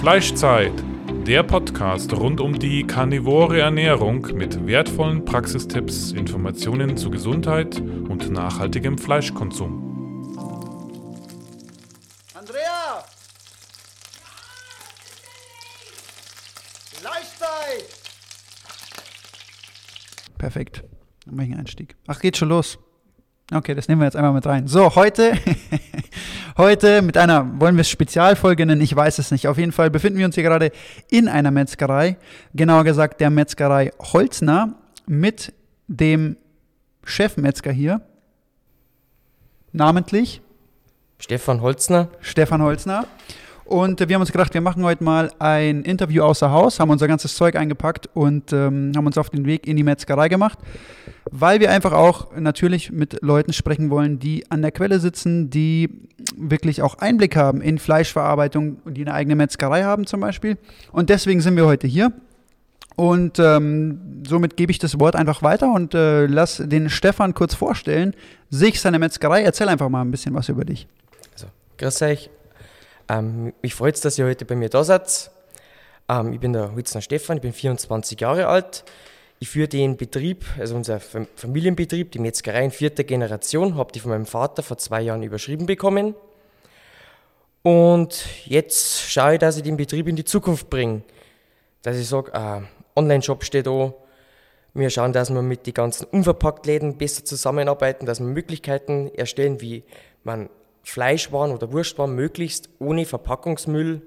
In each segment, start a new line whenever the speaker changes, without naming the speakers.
Fleischzeit, der Podcast rund um die karnivore Ernährung mit wertvollen Praxistipps, Informationen zu Gesundheit und nachhaltigem Fleischkonsum.
Andrea! Fleischzeit!
Perfekt. Dann mache ich einen Einstieg. Ach, geht schon los. Okay, das nehmen wir jetzt einmal mit rein. So, heute, heute mit einer, wollen wir es Spezialfolge nennen? Ich weiß es nicht. Auf jeden Fall befinden wir uns hier gerade in einer Metzgerei. Genauer gesagt der Metzgerei Holzner mit dem Chefmetzger hier. Namentlich
Stefan Holzner.
Stefan Holzner. Und äh, wir haben uns gedacht, wir machen heute mal ein Interview außer Haus, haben unser ganzes Zeug eingepackt und ähm, haben uns auf den Weg in die Metzgerei gemacht, weil wir einfach auch natürlich mit Leuten sprechen wollen, die an der Quelle sitzen, die wirklich auch Einblick haben in Fleischverarbeitung und die eine eigene Metzgerei haben zum Beispiel. Und deswegen sind wir heute hier. Und ähm, somit gebe ich das Wort einfach weiter und äh, lass den Stefan kurz vorstellen, sich seine Metzgerei. Erzähl einfach mal ein bisschen was über dich.
Also, grüß euch. Ähm, mich freut es, dass ihr heute bei mir da seid. Ähm, ich bin der Holzner Stefan, ich bin 24 Jahre alt. Ich führe den Betrieb, also unser Familienbetrieb, die Metzgerei in vierter Generation, habe die von meinem Vater vor zwei Jahren überschrieben bekommen. Und jetzt schaue ich, dass ich den Betrieb in die Zukunft bringe. Dass ich sage, ein Online-Shop steht da. Wir schauen, dass wir mit den ganzen Unverpacktläden besser zusammenarbeiten, dass wir Möglichkeiten erstellen, wie man Fleischwaren oder Wurstwaren möglichst ohne Verpackungsmüll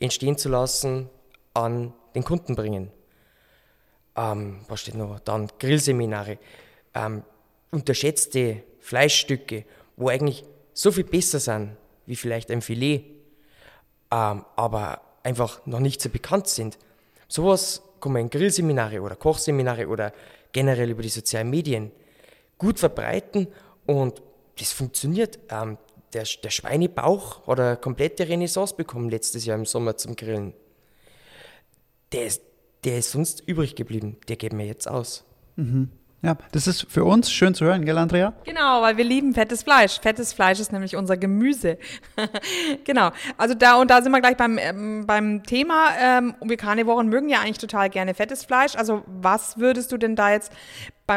entstehen zu lassen, an den Kunden bringen. Ähm, was steht noch? Dann Grillseminare, ähm, unterschätzte Fleischstücke, wo eigentlich so viel besser sind wie vielleicht ein Filet, ähm, aber einfach noch nicht so bekannt sind. Sowas kann man in Grillseminare oder Kochseminare oder generell über die sozialen Medien gut verbreiten und das funktioniert. Ähm, der, der Schweinebauch hat eine komplette Renaissance bekommen letztes Jahr im Sommer zum Grillen. Der ist, der ist sonst übrig geblieben. Der geht mir jetzt aus.
Mhm. Ja, das ist für uns schön zu hören, gell, Andrea?
Genau, weil wir lieben fettes Fleisch. Fettes Fleisch ist nämlich unser Gemüse. genau. Also da und da sind wir gleich beim, ähm, beim Thema. Ähm, wir Karnivoren mögen ja eigentlich total gerne fettes Fleisch. Also was würdest du denn da jetzt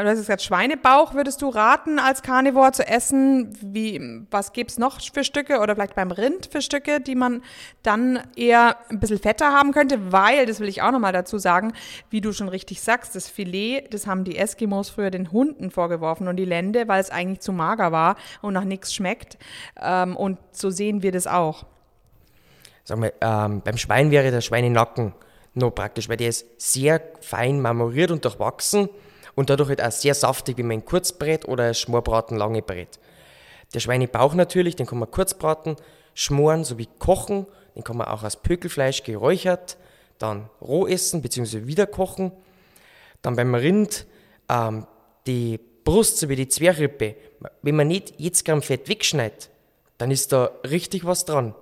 du hast gesagt, Schweinebauch würdest du raten, als Karnivor zu essen. Wie, was gibt es noch für Stücke oder vielleicht beim Rind für Stücke, die man dann eher ein bisschen fetter haben könnte? Weil, das will ich auch nochmal dazu sagen, wie du schon richtig sagst, das Filet, das haben die Eskimos früher den Hunden vorgeworfen und die Lende, weil es eigentlich zu mager war und nach nichts schmeckt. Ähm, und so sehen wir das auch.
Sag mal, ähm, beim Schwein wäre der Schweinenacken noch praktisch, weil der ist sehr fein marmoriert und durchwachsen und dadurch halt auch sehr saftig wie mein Kurzbrett oder Schmorbraten lange Brett. Der Schweinebauch natürlich, den kann man kurz braten, schmoren sowie kochen, den kann man auch als Pökelfleisch geräuchert, dann roh essen bzw. wieder kochen. Dann beim Rind ähm, die Brust sowie die Zwerchrippe, wenn man nicht jetzt Gramm Fett wegschneidet, dann ist da richtig was dran.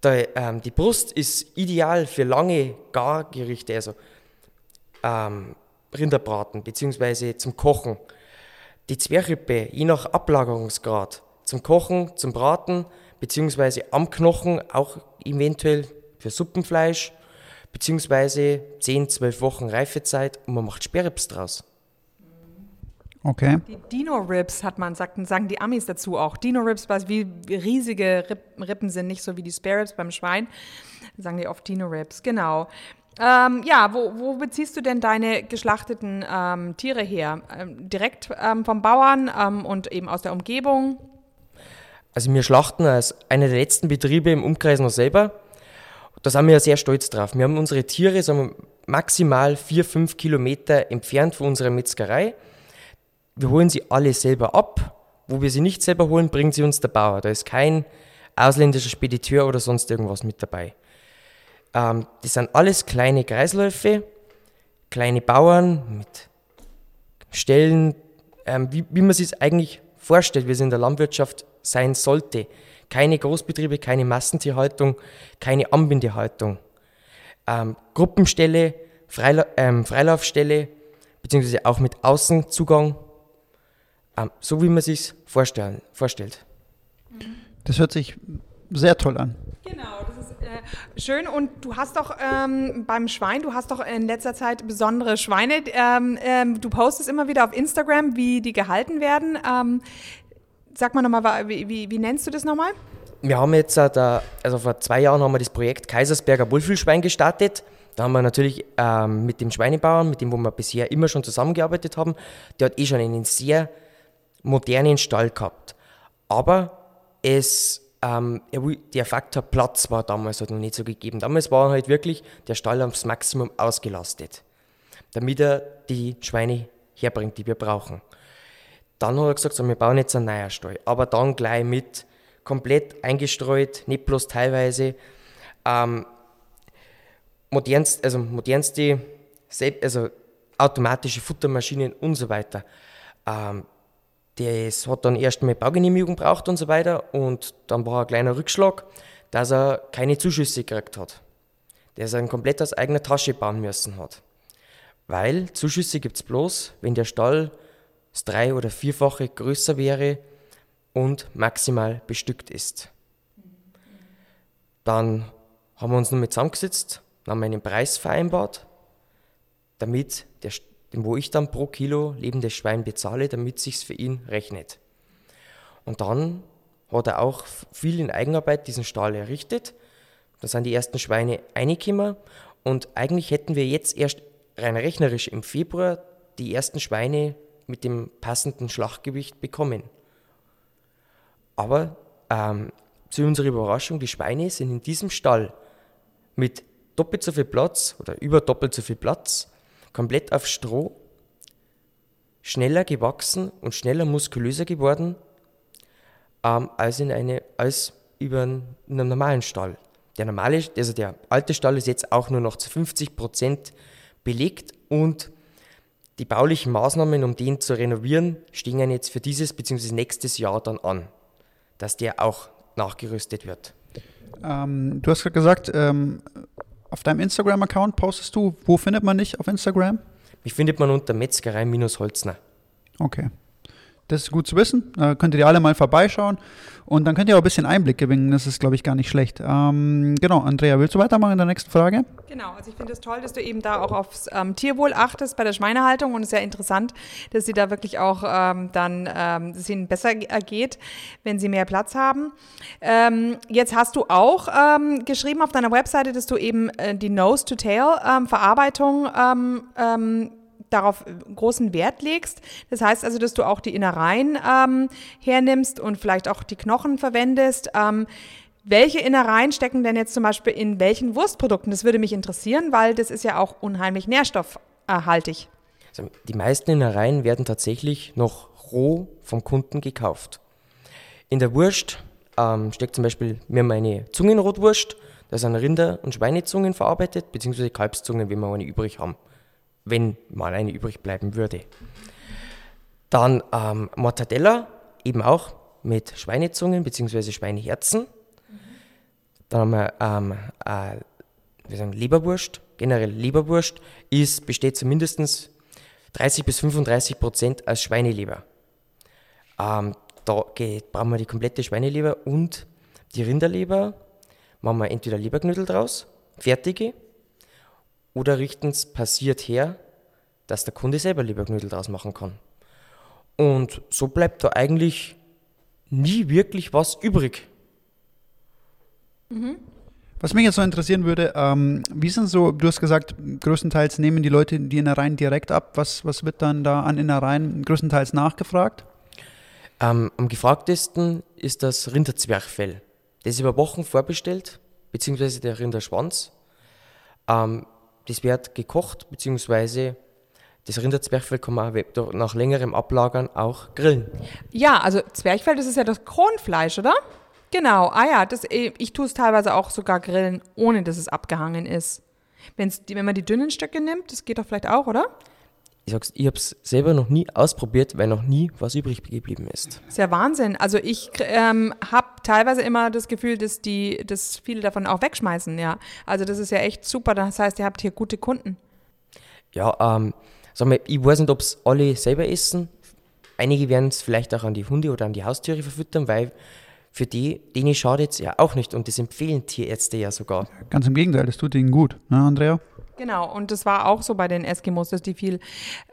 Da, ähm, die Brust ist ideal für lange Gargerichte, also ähm, Rinderbraten bzw. zum Kochen. Die Zwerchrippe, je nach Ablagerungsgrad, zum Kochen, zum Braten bzw. am Knochen auch eventuell für Suppenfleisch bzw. 10, 12 Wochen Reifezeit und man macht Sperrrips draus.
Okay.
Die Dino-Ribs hat man, sagt, sagen die Amis dazu auch. Dino-Ribs, weil wie riesige Rippen sind, nicht so wie die Spare Ribs beim Schwein. Sagen die oft Dino-Ribs, genau. Ähm, ja, wo, wo, beziehst du denn deine geschlachteten ähm, Tiere her? Ähm, direkt ähm, vom Bauern ähm, und eben aus der Umgebung?
Also wir schlachten als einer der letzten Betriebe im Umkreis noch selber. Da sind wir ja sehr stolz drauf. Wir haben unsere Tiere sagen wir, maximal vier, fünf Kilometer entfernt von unserer Metzgerei. Wir holen sie alle selber ab. Wo wir sie nicht selber holen, bringt sie uns der Bauer. Da ist kein ausländischer Spediteur oder sonst irgendwas mit dabei. Ähm, das sind alles kleine Kreisläufe, kleine Bauern mit Stellen, ähm, wie, wie man sich es eigentlich vorstellt, wie es in der Landwirtschaft sein sollte. Keine Großbetriebe, keine Massentierhaltung, keine Anbindehaltung. Ähm, Gruppenstelle, Freila ähm, Freilaufstelle, beziehungsweise auch mit Außenzugang, ähm, so wie man sich vorstellt.
Das hört sich sehr toll an.
Genau, Schön, und du hast doch ähm, beim Schwein, du hast doch in letzter Zeit besondere Schweine. Ähm, ähm, du postest immer wieder auf Instagram, wie die gehalten werden. Ähm, sag mal nochmal, wie, wie, wie nennst du das nochmal?
Wir haben jetzt, äh, also vor zwei Jahren haben wir das Projekt Kaisersberger Wohlfühlschwein gestartet. Da haben wir natürlich ähm, mit dem Schweinebauern, mit dem wo wir bisher immer schon zusammengearbeitet haben, der hat eh schon einen sehr modernen Stall gehabt. Aber es, ähm, der Faktor Platz war damals halt noch nicht so gegeben. Damals war halt wirklich der Stall aufs Maximum ausgelastet, damit er die Schweine herbringt, die wir brauchen. Dann hat er gesagt, so, wir bauen jetzt einen neuen Stall, aber dann gleich mit komplett eingestreut, nicht bloß teilweise. Ähm, modernst, also modernste, also automatische Futtermaschinen und so weiter. Ähm, das hat dann erst mal Baugenehmigung braucht und so weiter und dann war ein kleiner Rückschlag, dass er keine Zuschüsse gekriegt hat. Dass er komplett aus eigener Tasche bauen müssen hat. Weil Zuschüsse gibt es bloß, wenn der Stall das drei- oder vierfache größer wäre und maximal bestückt ist. Dann haben wir uns mit zusammengesetzt, haben einen Preis vereinbart, damit der, wo ich dann pro Kilo lebendes Schwein bezahle, damit es sich für ihn rechnet. Und dann hat er auch viel in Eigenarbeit diesen Stall errichtet. Da sind die ersten Schweine reingekommen und eigentlich hätten wir jetzt erst rein rechnerisch im Februar die ersten Schweine mit dem passenden Schlachtgewicht bekommen. Aber ähm, zu unserer Überraschung, die Schweine sind in diesem Stall mit doppelt so viel Platz oder über doppelt so viel Platz, komplett auf Stroh, schneller gewachsen und schneller muskulöser geworden ähm, als, in eine, als über in einem normalen Stall. Der normale, also der alte Stall ist jetzt auch nur noch zu 50 Prozent belegt und die baulichen Maßnahmen, um den zu renovieren, stehen jetzt für dieses bzw. nächstes Jahr dann an, dass der auch nachgerüstet wird.
Ähm, du hast gerade gesagt, ähm, auf deinem Instagram-Account postest du, wo findet man dich auf Instagram?
Mich findet man unter Metzgerei-Holzner.
Okay. Das ist gut zu wissen. Da könnt ihr alle mal vorbeischauen und dann könnt ihr auch ein bisschen Einblick gewinnen. Das ist, glaube ich, gar nicht schlecht. Ähm, genau, Andrea, willst du weitermachen in der nächsten Frage?
Genau, also ich finde es toll, dass du eben da auch aufs ähm, Tierwohl achtest bei der Schweinehaltung und es ist ja interessant, dass sie da wirklich auch ähm, dann, ähm, dass es ihnen besser ergeht, wenn sie mehr Platz haben. Ähm, jetzt hast du auch ähm, geschrieben auf deiner Webseite, dass du eben äh, die Nose-to-Tail-Verarbeitung darauf großen Wert legst. Das heißt also, dass du auch die Innereien ähm, hernimmst und vielleicht auch die Knochen verwendest. Ähm, welche Innereien stecken denn jetzt zum Beispiel in welchen Wurstprodukten? Das würde mich interessieren, weil das ist ja auch unheimlich nährstoffhaltig.
Also die meisten Innereien werden tatsächlich noch roh vom Kunden gekauft. In der Wurst ähm, steckt zum Beispiel mir meine Zungenrotwurst. Da sind Rinder- und Schweinezungen verarbeitet, beziehungsweise Kalbszungen, wenn wir eine übrig haben wenn mal eine übrig bleiben würde. Dann ähm, Mortadella, eben auch mit Schweinezungen bzw. Schweineherzen. Dann haben wir ähm, äh, wir sagen Leberwurst, generell Leberwurst, ist, besteht zu mindestens 30 bis 35 Prozent aus Schweineleber. Ähm, da geht, brauchen wir die komplette Schweineleber und die Rinderleber. Machen wir entweder Leberknödel draus, fertige, oder richten es passiert her, dass der Kunde selber Leberknödel draus machen kann. Und so bleibt da eigentlich nie wirklich was übrig.
Mhm. Was mich jetzt so interessieren würde, ähm, wie sind so, du hast gesagt, größtenteils nehmen die Leute die Innereien direkt ab. Was, was wird dann da an Innereien größtenteils nachgefragt?
Ähm, am gefragtesten ist das Rinderzwerchfell. Das ist über Wochen vorbestellt, beziehungsweise der Rinderschwanz. Ähm, das wird gekocht, beziehungsweise das Rinderzwerchfell kann man nach längerem Ablagern auch grillen.
Ja, also Zwerchfell, das ist ja das Kronfleisch, oder? Genau, ah ja, das, äh, ich tue es teilweise auch sogar grillen, ohne dass es abgehangen ist. Wenn's, wenn man die dünnen Stücke nimmt, das geht doch vielleicht auch, oder?
Ich sag's, ich habe es selber noch nie ausprobiert, weil noch nie was übrig geblieben ist.
Das ist ja Wahnsinn. Also ich ähm, habe teilweise immer das Gefühl, dass die, dass viele davon auch wegschmeißen, ja. Also das ist ja echt super. Das heißt, ihr habt hier gute Kunden.
Ja, ähm, sag mal, ich weiß nicht, ob es alle selber essen. Einige werden es vielleicht auch an die Hunde oder an die Haustiere verfüttern, weil für die, denen schadet es ja auch nicht und das empfehlen Tierärzte ja sogar.
Ganz im Gegenteil, das tut ihnen gut, ne, Andrea?
Genau, und das war auch so bei den Eskimos, dass die viel,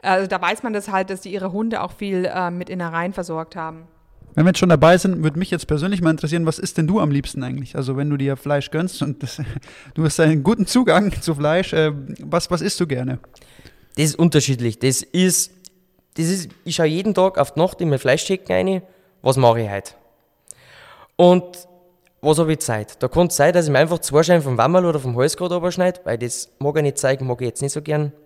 also da weiß man das halt, dass die ihre Hunde auch viel äh, mit Innereien versorgt haben.
Wenn wir jetzt schon dabei sind, würde mich jetzt persönlich mal interessieren, was isst denn du am liebsten eigentlich? Also wenn du dir Fleisch gönnst und das, du hast einen guten Zugang zu Fleisch, äh, was, was isst du gerne?
Das ist unterschiedlich. Das ist, das ist ich schaue jeden Tag auf die Nacht in mein Fleischchecken rein, was mache ich heute? Und was habe ich Zeit? Da kann es sein, dass ich mir einfach zwei Scheiben vom Wammerl oder vom Halsgrad überschneide, weil das mag ich nicht zeigen, mag ich jetzt nicht so gern.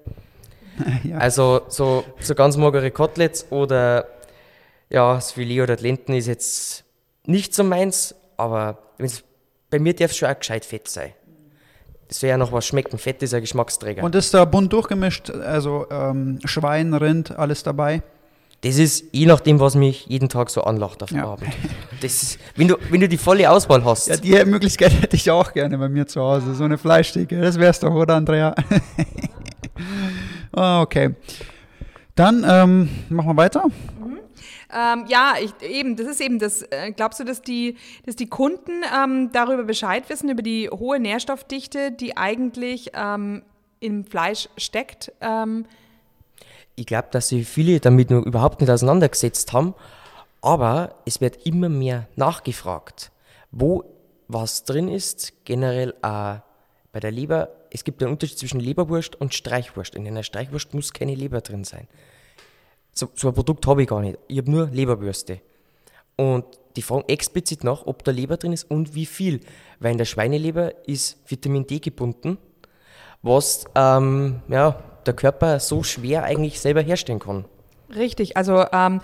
Ja.
Also so, so ganz magere Koteletts oder ja, das Filet oder die Lenden ist jetzt nicht so meins, aber bei mir darf es schon auch gescheit fett sein. Das soll ja noch was schmecken. Fett ist ein Geschmacksträger.
Und ist da bunt durchgemischt, also ähm, Schwein, Rind, alles dabei?
Das ist je nachdem, was mich jeden Tag so anlacht auf der
Ja.
Abend. Das ist, wenn, du, wenn du die volle Auswahl hast.
Ja, die Möglichkeit hätte ich auch gerne bei mir zu Hause, so eine Fleischtheke. Das wär's doch, oder Andrea? Ah, okay. Dann ähm, machen wir weiter.
Ähm, ja, ich, eben, das ist eben das. Äh, glaubst du, dass die, dass die Kunden ähm, darüber Bescheid wissen, über die hohe Nährstoffdichte, die eigentlich ähm, im Fleisch steckt?
Ich glaube, dass sich viele damit noch überhaupt nicht auseinandergesetzt haben, aber es wird immer mehr nachgefragt, wo was drin ist, generell auch bei der Leber. Es gibt einen Unterschied zwischen Leberwurst und Streichwurst. In einer Streichwurst muss keine Leber drin sein. So, so ein Produkt habe ich gar nicht. Ich habe nur Leberwürste. Und die fragen explizit nach, ob da Leber drin ist und wie viel. Weil in der Schweineleber ist Vitamin D gebunden, was ähm, ja, der Körper so schwer eigentlich selber herstellen kann.
Richtig, also ähm,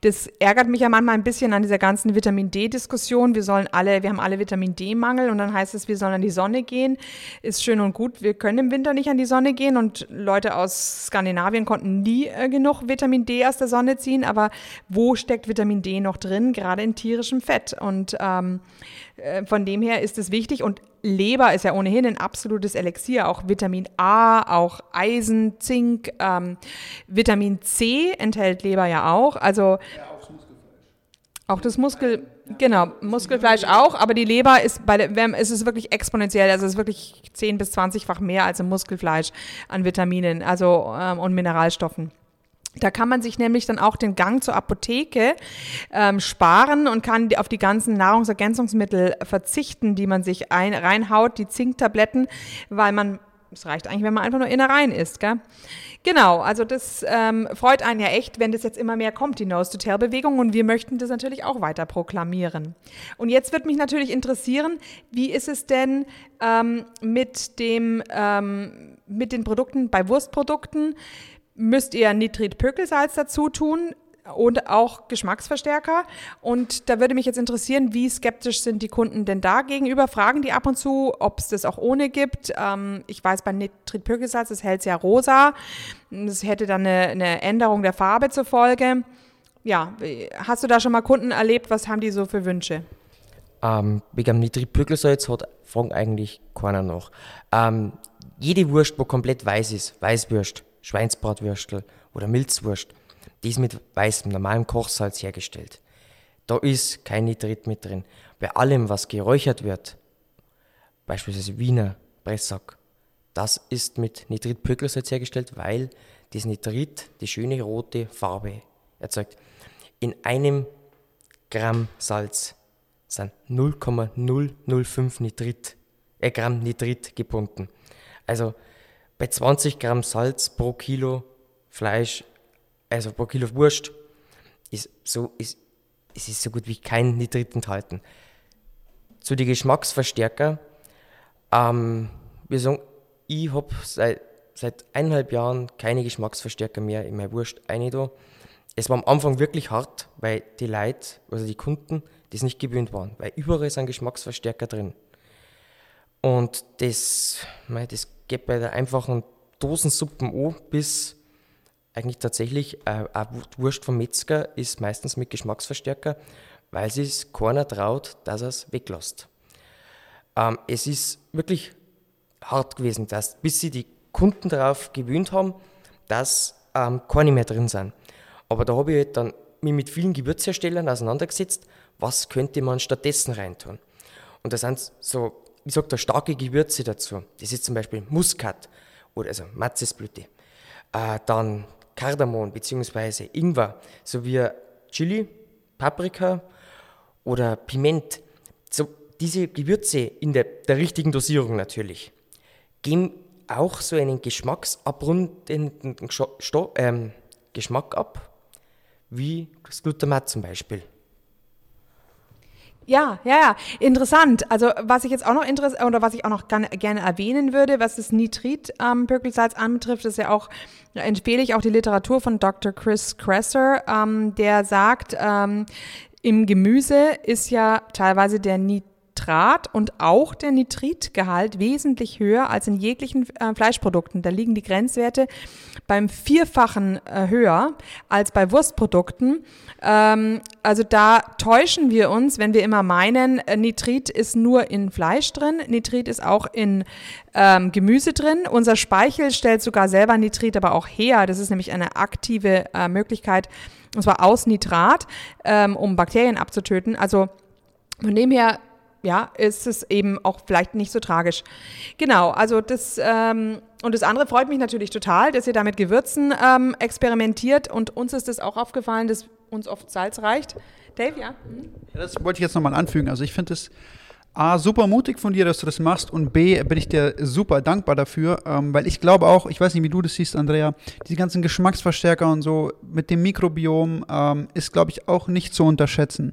das ärgert mich ja manchmal ein bisschen an dieser ganzen Vitamin D-Diskussion. Wir sollen alle, wir haben alle Vitamin D-Mangel und dann heißt es, wir sollen an die Sonne gehen. Ist schön und gut, wir können im Winter nicht an die Sonne gehen und Leute aus Skandinavien konnten nie äh, genug Vitamin D aus der Sonne ziehen. Aber wo steckt Vitamin D noch drin? Gerade in tierischem Fett. Und ähm, äh, von dem her ist es wichtig und Leber ist ja ohnehin ein absolutes Elixier, auch Vitamin A, auch Eisen, Zink, ähm, Vitamin C enthält Leber ja auch, also auch das Muskel, genau, Muskelfleisch auch, aber die Leber ist bei der, wenn- es ist wirklich exponentiell, also es ist wirklich 10 bis 20-fach mehr als im Muskelfleisch an Vitaminen, also ähm, und Mineralstoffen. Da kann man sich nämlich dann auch den Gang zur Apotheke ähm, sparen und kann auf die ganzen Nahrungsergänzungsmittel verzichten, die man sich ein, reinhaut, die Zinktabletten, weil man, es reicht eigentlich, wenn man einfach nur Innereien isst, gell? Genau, also das ähm, freut einen ja echt, wenn das jetzt immer mehr kommt, die Nose-to-Tail-Bewegung und wir möchten das natürlich auch weiter proklamieren. Und jetzt wird mich natürlich interessieren, wie ist es denn ähm, mit dem, ähm, mit den Produkten, bei Wurstprodukten, müsst ihr Nitrit-Pökelsalz dazu tun und auch Geschmacksverstärker. Und da würde mich jetzt interessieren, wie skeptisch sind die Kunden denn da gegenüber? Fragen die ab und zu, ob es das auch ohne gibt. Ähm, ich weiß, bei Nitrit-Pökelsalz, das hält ja rosa. Das hätte dann eine, eine Änderung der Farbe zur Folge. Ja, hast du da schon mal Kunden erlebt? Was haben die so für Wünsche?
Ähm, wegen Nitritpökelsalz hat fragen eigentlich keiner nach. Ähm, jede Wurst, wo komplett weiß ist, Weißwurst, Schweinsbratwürstel oder Milzwurst, die ist mit weißem, normalem Kochsalz hergestellt. Da ist kein Nitrit mit drin. Bei allem, was geräuchert wird, beispielsweise Wiener, Pressack, das ist mit Nitritpökelsalz hergestellt, weil das Nitrit die schöne rote Farbe erzeugt. In einem Gramm Salz sind 0,005 Nitrit, äh, Gramm Nitrit gebunden. Also bei 20 Gramm Salz pro Kilo Fleisch, also pro Kilo Wurst, ist so, ist, es ist so gut wie kein Nitrit enthalten. Zu den Geschmacksverstärker, ähm, wir sagen, ich habe seit, seit eineinhalb Jahren keine Geschmacksverstärker mehr in meine Wurst da. Es war am Anfang wirklich hart, weil die Leute, also die Kunden, das nicht gewöhnt waren, weil überall sind Geschmacksverstärker drin. Und das, mei, das geht bei der einfachen Dosensuppen an, bis eigentlich tatsächlich äh, eine Wurst vom Metzger ist meistens mit Geschmacksverstärker, weil sie es keiner traut, dass er es weglässt. Ähm, es ist wirklich hart gewesen, dass, bis sie die Kunden darauf gewöhnt haben, dass ähm, keine mehr drin sind. Aber da habe ich halt dann mich mit vielen Gewürzherstellern auseinandergesetzt, was könnte man stattdessen reintun. Und da sind so, wie sagt er, starke Gewürze dazu. Das ist zum Beispiel Muskat oder also Matzesblüte. Äh, dann Kardamom bzw. Ingwer sowie Chili, Paprika oder Piment. So, diese Gewürze in der, der richtigen Dosierung natürlich geben auch so einen geschmacksabrundenden Sto ähm, Geschmack ab, wie das Glutamat zum Beispiel.
Ja, ja, ja, interessant. Also was ich jetzt auch noch interess oder was ich auch noch gerne, erwähnen würde, was das Nitrit-Pökelsalz ähm, anbetrifft, ist ja auch, empfehle ich auch die Literatur von Dr. Chris Kresser, ähm, der sagt, ähm, im Gemüse ist ja teilweise der Nitrit Nitrat und auch der Nitritgehalt wesentlich höher als in jeglichen äh, Fleischprodukten. Da liegen die Grenzwerte beim Vierfachen äh, höher als bei Wurstprodukten. Ähm, also da täuschen wir uns, wenn wir immer meinen, äh, Nitrit ist nur in Fleisch drin, Nitrit ist auch in ähm, Gemüse drin. Unser Speichel stellt sogar selber Nitrit aber auch her. Das ist nämlich eine aktive äh, Möglichkeit, und zwar aus Nitrat, ähm, um Bakterien abzutöten. Also von dem her ja, ist es eben auch vielleicht nicht so tragisch. Genau, also das ähm, und das andere freut mich natürlich total, dass ihr da mit Gewürzen ähm, experimentiert und uns ist es auch aufgefallen, dass uns oft Salz reicht. Dave, ja? Mhm.
ja das wollte ich jetzt nochmal anfügen. Also ich finde es A, super mutig von dir, dass du das machst und B, bin ich dir super dankbar dafür, ähm, weil ich glaube auch, ich weiß nicht, wie du das siehst, Andrea, die ganzen Geschmacksverstärker und so mit dem Mikrobiom ähm, ist, glaube ich, auch nicht zu unterschätzen.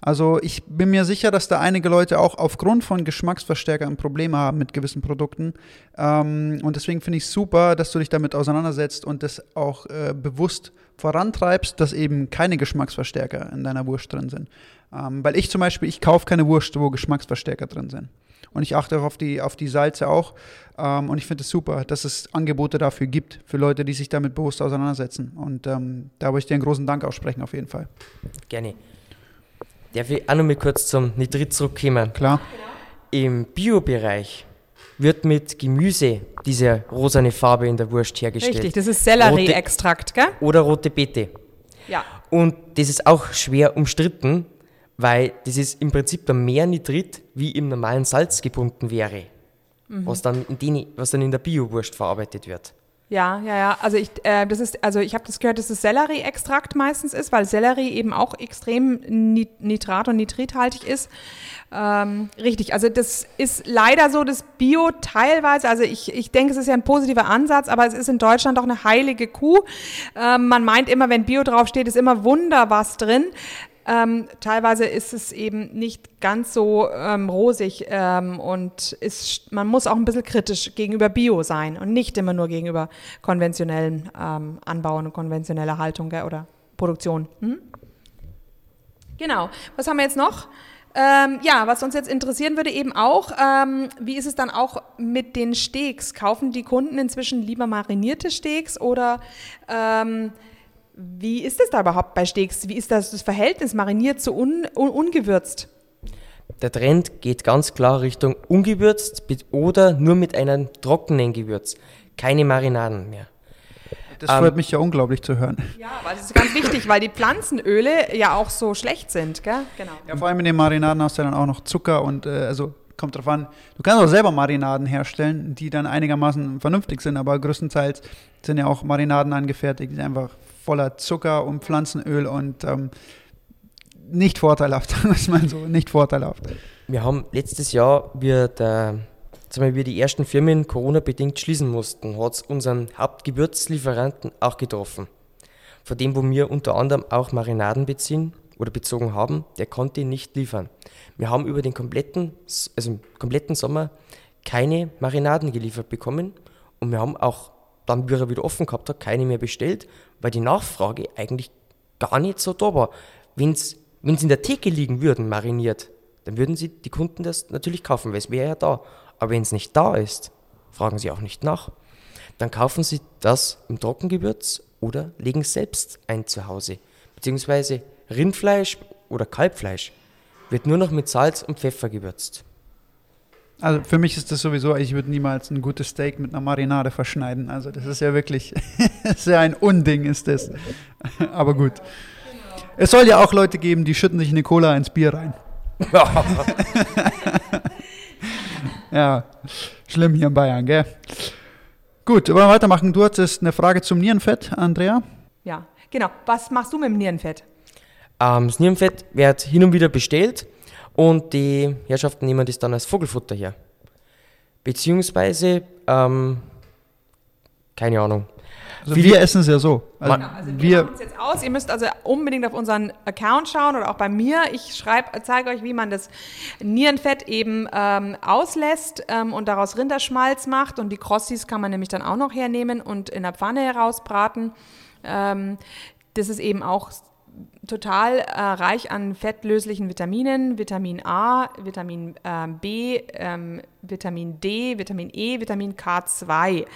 Also ich bin mir sicher, dass da einige Leute auch aufgrund von Geschmacksverstärkern Probleme haben mit gewissen Produkten. Ähm, und deswegen finde ich es super, dass du dich damit auseinandersetzt und das auch äh, bewusst vorantreibst, dass eben keine Geschmacksverstärker in deiner Wurst drin sind. Ähm, weil ich zum Beispiel, ich kaufe keine Wurst, wo Geschmacksverstärker drin sind. Und ich achte auch auf die, auf die Salze auch. Ähm, und ich finde es super, dass es Angebote dafür gibt, für Leute, die sich damit bewusst auseinandersetzen. Und ähm, da wollte ich dir einen großen Dank aussprechen, auf jeden Fall.
Gerne. Darf ich auch noch mal kurz zum Nitrit zurückkommen?
Klar.
Im Biobereich wird mit Gemüse diese rosane Farbe in der Wurst hergestellt.
Richtig, das ist Sellerieextrakt, gell?
Oder rote Beete.
Ja.
Und das ist auch schwer umstritten, weil das ist im Prinzip dann mehr Nitrit, wie im normalen Salz gebunden wäre, mhm. was, dann in den, was dann in der Biowurst verarbeitet wird.
Ja, ja, ja. Also ich, äh, das ist, also ich habe das gehört, dass es Sellerieextrakt meistens ist, weil Sellerie eben auch extrem nitrat- und nitrithaltig ist. Ähm, richtig, also das ist leider so, das Bio teilweise, also ich, ich denke, es ist ja ein positiver Ansatz, aber es ist in Deutschland doch eine heilige Kuh. Ähm, man meint immer, wenn Bio draufsteht, ist immer Wunder was drin. Ähm, teilweise ist es eben nicht ganz so ähm, rosig ähm, und ist, man muss auch ein bisschen kritisch gegenüber Bio sein und nicht immer nur gegenüber konventionellen ähm, Anbauen und konventioneller Haltung gell, oder Produktion. Hm? Genau. Was haben wir jetzt noch? Ähm, ja, was uns jetzt interessieren würde eben auch, ähm, wie ist es dann auch mit den Steaks? Kaufen die Kunden inzwischen lieber marinierte Steaks oder wie ist es da überhaupt bei Steaks? Wie ist das, das Verhältnis mariniert zu un, un, ungewürzt?
Der Trend geht ganz klar Richtung ungewürzt oder nur mit einem trockenen Gewürz. Keine Marinaden mehr.
Das freut ähm, mich ja unglaublich zu hören.
Ja, weil das ist ganz wichtig, weil die Pflanzenöle ja auch so schlecht sind, gell?
Genau. Ja, vor allem in den Marinaden hast du dann auch noch Zucker und äh, also kommt drauf an. Du kannst auch selber Marinaden herstellen, die dann einigermaßen vernünftig sind, aber größtenteils sind ja auch Marinaden angefertigt, die einfach voller Zucker und Pflanzenöl und ähm, nicht vorteilhaft, sagen wir so, nicht vorteilhaft.
Wir haben letztes Jahr, sagen wir, die ersten Firmen Corona-bedingt schließen mussten, hat es unseren Hauptgewürzlieferanten auch getroffen. Von dem, wo wir unter anderem auch Marinaden beziehen oder bezogen haben, der konnte nicht liefern. Wir haben über den kompletten, also kompletten Sommer keine Marinaden geliefert bekommen und wir haben auch dann, wie er wieder offen gehabt hat, keine mehr bestellt, weil die Nachfrage eigentlich gar nicht so da war. Wenn es in der Theke liegen würden, mariniert, dann würden sie die Kunden das natürlich kaufen, weil es wäre ja da. Aber wenn es nicht da ist, fragen sie auch nicht nach. Dann kaufen sie das im Trockengewürz oder legen selbst ein zu Hause. Beziehungsweise Rindfleisch oder Kalbfleisch wird nur noch mit Salz und Pfeffer gewürzt.
Also für mich ist das sowieso, ich würde niemals ein gutes Steak mit einer Marinade verschneiden. Also das ist ja wirklich, sehr ein Unding ist das. Aber gut. Es soll ja auch Leute geben, die schütten sich eine Cola ins Bier rein. Ja, schlimm hier in Bayern, gell? Gut, wollen wir weitermachen. Du hattest eine Frage zum Nierenfett, Andrea.
Ja, genau. Was machst du mit dem Nierenfett?
Ähm, das Nierenfett wird hin und wieder bestellt und die Herrschaften nehmen das dann als Vogelfutter her. Beziehungsweise, ähm, keine Ahnung.
Also
Viele-
wir essen es ja so. Also
Man-
Also wir,
wir,
machen es jetzt aus. Ihr müsst also unbedingt auf unseren Account schauen oder auch bei mir. Ich schreibe, zeige euch, wie man das Nierenfett eben ähm, auslässt ähm, und daraus Rinderschmalz macht. Und die Crossis kann man nämlich dann auch noch hernehmen und in der Pfanne herausbraten. Ähm, das ist eben auch total äh, reich an fettlöslichen Vitaminen, Vitamin A, Vitamin ähm, B, ähm, Vitamin D, Vitamin E, Vitamin K2.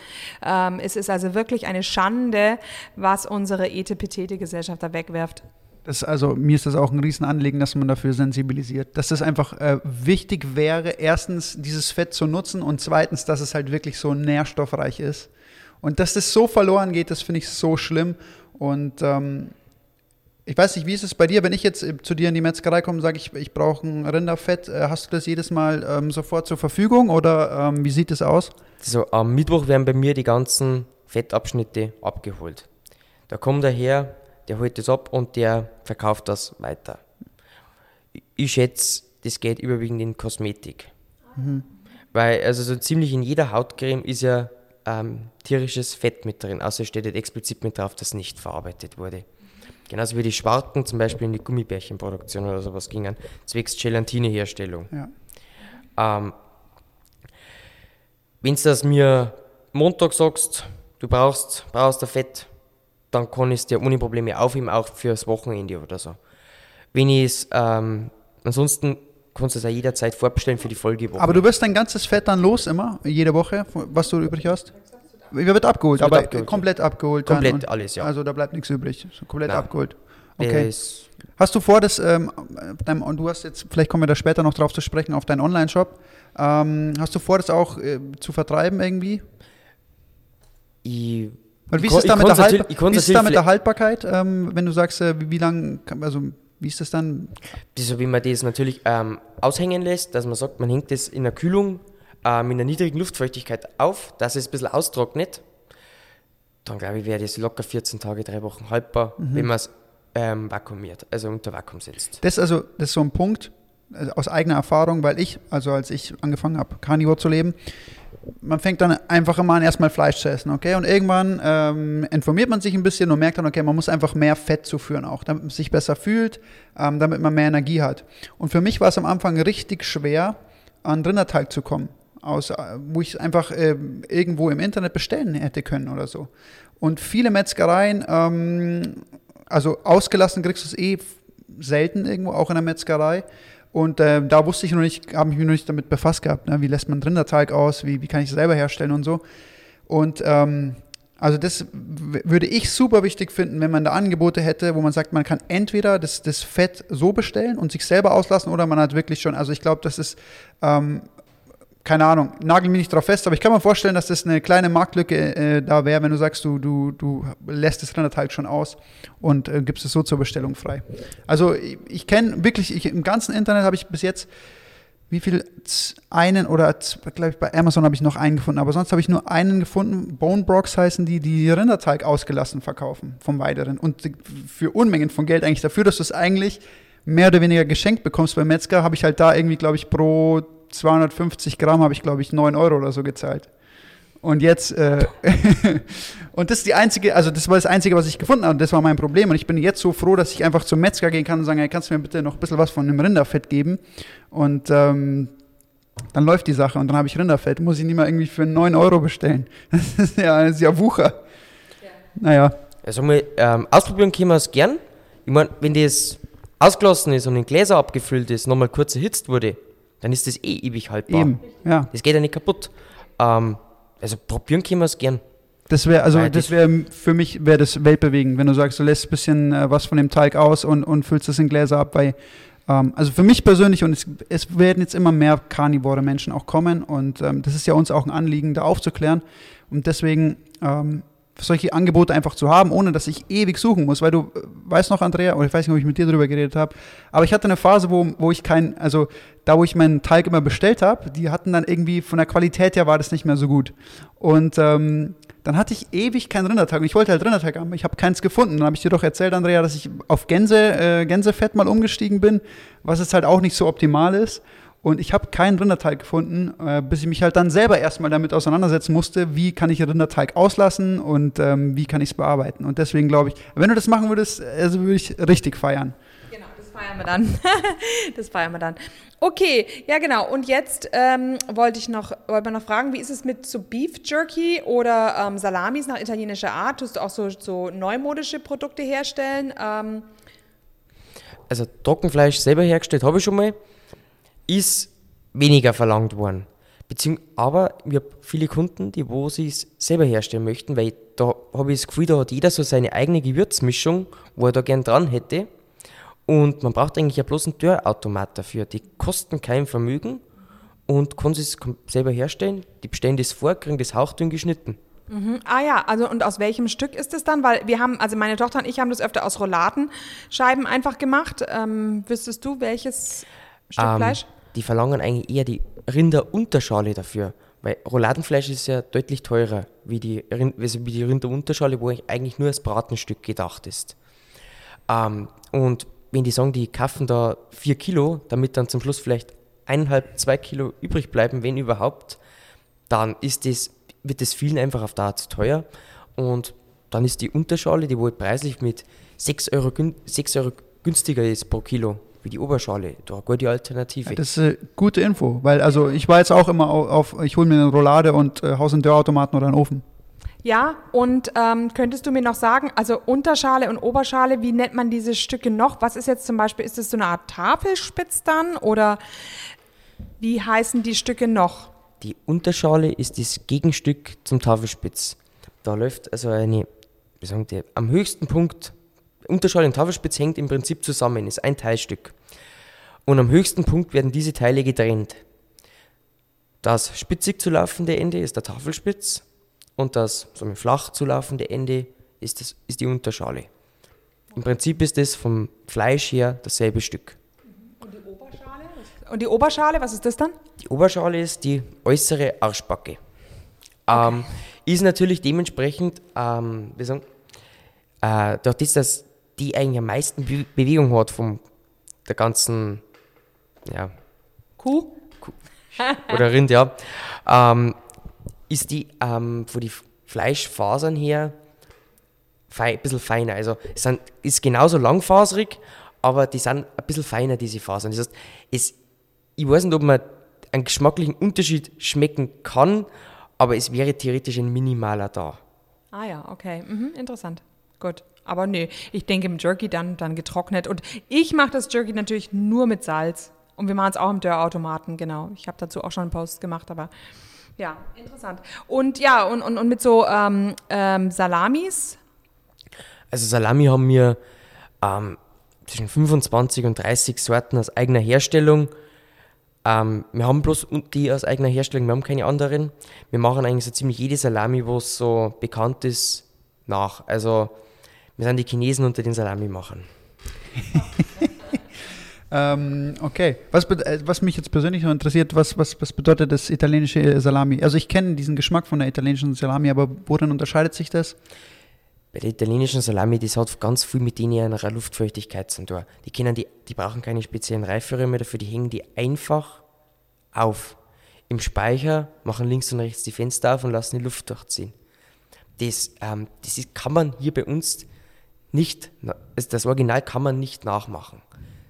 Ähm, es ist also wirklich eine Schande, was unsere Etepetete-Gesellschaft da wegwirft.
das, also mir ist das auch ein Riesenanliegen, dass man dafür sensibilisiert. Dass das einfach äh, wichtig wäre, erstens dieses Fett zu nutzen und zweitens, dass es halt wirklich so nährstoffreich ist. Und dass das so verloren geht, das finde ich so schlimm. Und ähm, ich weiß nicht, wie ist es bei dir, wenn ich jetzt äh, zu dir in die Metzgerei komme und sage, ich, ich brauche ein Rinderfett, äh, hast du das jedes Mal ähm, sofort zur Verfügung oder ähm, wie sieht es aus?
So, am Mittwoch werden bei mir die ganzen Fettabschnitte abgeholt. Da kommt der her, der holt das ab und der verkauft das weiter. Ich- schätze, das geht überwiegend in Kosmetik. Weil also so ziemlich in jeder Hautcreme ist ja ähm, tierisches Fett mit drin, außer es steht halt explizit mit drauf, dass nicht verarbeitet wurde. Genauso wie die Schwarten zum Beispiel in die Gummibärchenproduktion oder sowas gingen, zwecks Gelatineherstellung.
Ja.
Ähm, Wenn du das mir Montag sagst, du brauchst, brauchst ein Fett, dann kann ich es dir ohne Probleme aufheben, auch fürs Wochenende oder so. Wenn ich es, ähm, ansonsten kannst du es auch jederzeit vorbestellen für die Folgewoche.
Aber du wirst dein ganzes Fett dann los immer, jede Woche, was du übrig hast? Wird abgeholt?
Wird
aber
abgeholt,
komplett abgeholt. dann
Komplett alles, ja.
Also da bleibt nichts übrig. Komplett
Nein.
abgeholt. Okay.
Das,
Hast du vor, das, ähm, deinem, und du hast jetzt, vielleicht kommen wir da später noch drauf zu sprechen, auf deinen Online-Shop. Ähm, hast du vor, das auch äh, zu vertreiben irgendwie?
ich,
Weil wie ist es da mit der, Haltbar wie ist es da mit der Haltbarkeit? Ähm, wenn du sagst, äh, wie, wie lang, kann- also wie ist das dann?
so wie man das natürlich ähm, aushängen lässt, dass man sagt, man hängt das in der Kühlung äh, mit einer niedrigen Luftfeuchtigkeit auf, dass es ein bisschen austrocknet, dann glaube ich, wäre das locker 14 Tage, drei Wochen haltbar,
Mhm.
wenn man es ähm, vakuumiert, also unter Vakuum setzt.
Das ist also, das ist so ein Punkt äh, aus eigener Erfahrung, weil ich, also als ich angefangen habe, Carnivore zu leben, man fängt dann einfach immer an, erstmal Fleisch zu essen, okay? Und irgendwann ähm, informiert man sich ein bisschen und merkt dann, okay, man muss einfach mehr Fett zuführen auch, damit man sich besser fühlt, ähm, damit man mehr Energie hat. Und für mich war es am Anfang richtig schwer, an Rinderteig zu kommen, aus, äh, wo ich einfach ähm, irgendwo im Internet bestellen hätte können oder so. Und viele Metzgereien, ähm, also ausgelassen kriegst du es eh selten irgendwo, auch in der Metzgerei. Und äh, da wusste ich noch nicht, habe ich mich noch nicht damit befasst gehabt, ne? wie lässt man Rinderteig aus, wie, wie kann ich es selber herstellen und so. Und ähm, also das würde ich super wichtig finden, wenn man da Angebote hätte, wo man sagt, man kann entweder das, das Fett so bestellen und sich selber auslassen oder man hat wirklich schon, also ich glaube, das ist, ähm, keine Ahnung, nagel mich nicht drauf fest, aber ich kann mir vorstellen, dass das eine kleine Marktlücke äh, da wäre, wenn du sagst, du, du, du lässt das Rinderteig schon aus und äh, gibst es so zur Bestellung frei. Also ich, ich kenne wirklich, ich, im ganzen Internet habe ich bis jetzt wie viel einen oder glaube ich bei Amazon habe ich noch einen gefunden, aber sonst habe ich nur einen gefunden. Bone Brox heißen die, die Rinderteig ausgelassen verkaufen vom Weideren und für Unmengen von Geld eigentlich dafür, dass du es eigentlich mehr oder weniger geschenkt bekommst beim Metzger, habe ich halt da irgendwie glaube ich pro 250 Gramm habe ich glaube ich 9 Euro oder so gezahlt. Und jetzt, äh, und das ist die einzige, also das war das Einzige, was ich gefunden habe, und das war mein Problem. Und ich bin jetzt so froh, dass ich einfach zum Metzger gehen kann und sagen, hey, kannst du mir bitte noch ein bisschen was von dem Rinderfett geben? Und ähm, dann läuft die Sache und dann habe ich Rinderfett, muss ich nicht mal irgendwie für 9 Euro bestellen. Das ist ja, das ist ja Wucher. Naja,
Also mal, ähm, ausprobieren können wir es gern. Ich meine, wenn das ausgelassen ist und in Gläser abgefüllt ist, nochmal kurz erhitzt wurde, dann ist das eh ewig haltbar.
eben, ja.
Das geht ja nicht kaputt. Ähm, also probieren können wir es gern.
Das wäre, also
Weil
das wäre für mich wäre das weltbewegend, wenn du sagst, du lässt ein bisschen äh, was von dem Teig aus und, und füllst es in Gläser ab, weil ähm, also für mich persönlich und es, es werden jetzt immer mehr karnivore Menschen auch kommen und ähm, das ist ja uns auch ein Anliegen, da aufzuklären und deswegen ähm, solche Angebote einfach zu haben, ohne dass ich ewig suchen muss, weil du äh, weißt noch, Andrea, oder ich weiß nicht, ob ich mit dir darüber geredet habe, aber ich hatte eine Phase, wo, wo ich kein, also da, wo ich meinen Teig immer bestellt habe, die hatten dann irgendwie von der Qualität her war das nicht mehr so gut. Und ähm, dann hatte ich ewig keinen Rinderteig und ich wollte halt Rinderteig haben. Ich habe keins gefunden. Dann habe ich dir doch erzählt, Andrea, dass ich auf Gänse, äh, Gänsefett mal umgestiegen bin, was jetzt halt auch nicht so optimal ist. Und ich habe keinen Rinderteig gefunden, äh, bis ich mich halt dann selber erstmal damit auseinandersetzen musste, wie kann ich Rinderteig auslassen und ähm, wie kann ich es bearbeiten. Und deswegen glaube ich, wenn du das machen würdest, also würde ich richtig feiern.
Genau, das feiern wir dann. das feiern wir dann. Okay, ja genau. Und jetzt ähm, wollte ich noch, wollte noch fragen, wie ist es mit so Beef Jerky oder ähm, Salamis nach italienischer Art? Tust du auch so, so neumodische Produkte herstellen? Ähm,
Also Trockenfleisch selber hergestellt habe ich schon mal, ist weniger verlangt worden. Beziehung, aber ich habe viele Kunden, die wo sie es selber herstellen möchten, weil da habe ich das Gefühl, da hat jeder so seine eigene Gewürzmischung, wo er da gern dran hätte. Und man braucht eigentlich ja bloß einen Dörrautomat dafür. Die kosten kein Vermögen und kann es selber herstellen. Die bestellen das vor, kriegen das hauchdünn geschnitten.
Ah ja, also und aus welchem Stück ist es dann? Weil wir haben, also meine Tochter und ich haben das öfter aus Rouladenscheiben einfach gemacht. Ähm, wüsstest du, welches Stück
Ähm,
Fleisch?
Die verlangen eigentlich eher die Rinderunterschale dafür. Weil Rouladenfleisch ist ja deutlich teurer wie die, also wie die Rinderunterschale, wo eigentlich nur das Bratenstück gedacht ist. Ähm, und wenn die sagen, die kaufen da vier Kilo, damit dann zum Schluss vielleicht eineinhalb, zwei Kilo übrig bleiben, wenn überhaupt, dann ist das, wird das vielen einfach auf Dauer zu teuer. Und dann ist die Unterschale, die wohl preislich mit 6 Euro, gün- 6 Euro günstiger ist pro Kilo wie die Oberschale, da eine gute Alternative.
Das ist äh, gute Info, weil also ich war jetzt auch immer au- auf, ich hole mir eine Roulade und äh, Haus- und Dörrautomaten oder einen Ofen.
Ja, und ähm, könntest du mir noch sagen, also Unterschale und Oberschale, wie nennt man diese Stücke noch? Was ist jetzt zum Beispiel, ist das so eine Art Tafelspitz dann oder wie heißen die Stücke noch?
Die Unterschale ist das Gegenstück zum Tafelspitz. Da läuft also eine, wie sagen die, am höchsten Punkt, Unterschale und Tafelspitz hängt im Prinzip zusammen, ist ein Teilstück. Und am höchsten Punkt werden diese Teile getrennt. Das spitzig zu laufende Ende ist der Tafelspitz und das mit flach zu laufende Ende ist, das, ist die Unterschale. Im Prinzip ist das vom Fleisch her dasselbe Stück.
Und die Oberschale, was ist das dann?
Die Oberschale ist die äußere Arschbacke. Ähm, ist natürlich dementsprechend, ähm, wie sagen, äh, durch das, dass die eigentlich am meisten Be Bewegung hat von der ganzen, ja,
Kuh?
oder Rind, ja, ähm, ist die ähm, von den Fleischfasern her ein bisschen feiner. Also es sind, ist genauso langfaserig, aber die sind ein bisschen feiner, diese Fasern. Das heißt, es, ich weiß nicht, ob man einen geschmacklichen Unterschied schmecken kann, aber es wäre theoretisch ein minimaler da.
Ah ja, okay, mhm, interessant. Gut. Aber nee, ich denke im Jerky dann, dann getrocknet. Und ich mache das Jerky natürlich nur mit Salz. Und wir machen es auch im Dörrautomaten, genau. Ich habe dazu auch schon einen Post gemacht, aber ja, interessant. Und ja, und, und, und mit so ähm, ähm, Salamis,
Also Salami haben wir ähm, zwischen 25 und 30 Sorten aus eigener Herstellung. Ähm, wir haben bloß die aus eigener Herstellung, wir haben keine anderen. Wir machen eigentlich so ziemlich jede Salami, was so bekannt ist, nach. Also wir sind die Chinesen unter den Salami-Machern.
Ähm, okay. Was, äh, was mich jetzt persönlich noch interessiert, was, was, was bedeutet das italienische Salami? Also ich kenne diesen Geschmack von der italienischen Salami, aber worin unterscheidet sich das?
Bei der italienischen Salami, das hat ganz viel mit denen ihrer Luftfeuchtigkeit zu tun. Die, können die, die brauchen keine speziellen Reifröhre dafür, die hängen die einfach auf. Im Speicher machen links und rechts die Fenster auf und lassen die Luft durchziehen. Das, ähm, das ist, kann man hier bei uns nicht, das Original kann man nicht nachmachen,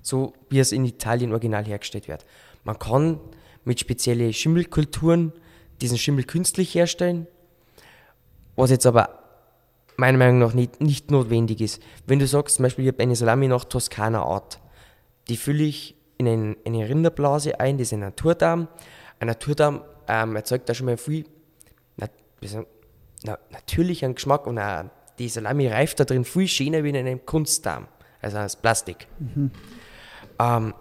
so wie es in Italien original hergestellt wird. Man kann mit speziellen Schimmelkulturen diesen Schimmel künstlich herstellen, was jetzt aber meiner Meinung nach nicht, nicht notwendig ist. Wenn du sagst, zum Beispiel, ich habe eine Salami nach Toskana Art, die fülle ich in ein, eine Rinderblase ein, das ist ein Naturdarm. Ein Naturdarm ähm, erzeugt da schon mal viel na, na, natürlichen Geschmack und auch die Salami reift da drin viel schöner wie in einem Kunstdarm, also aus Plastik. Ähm,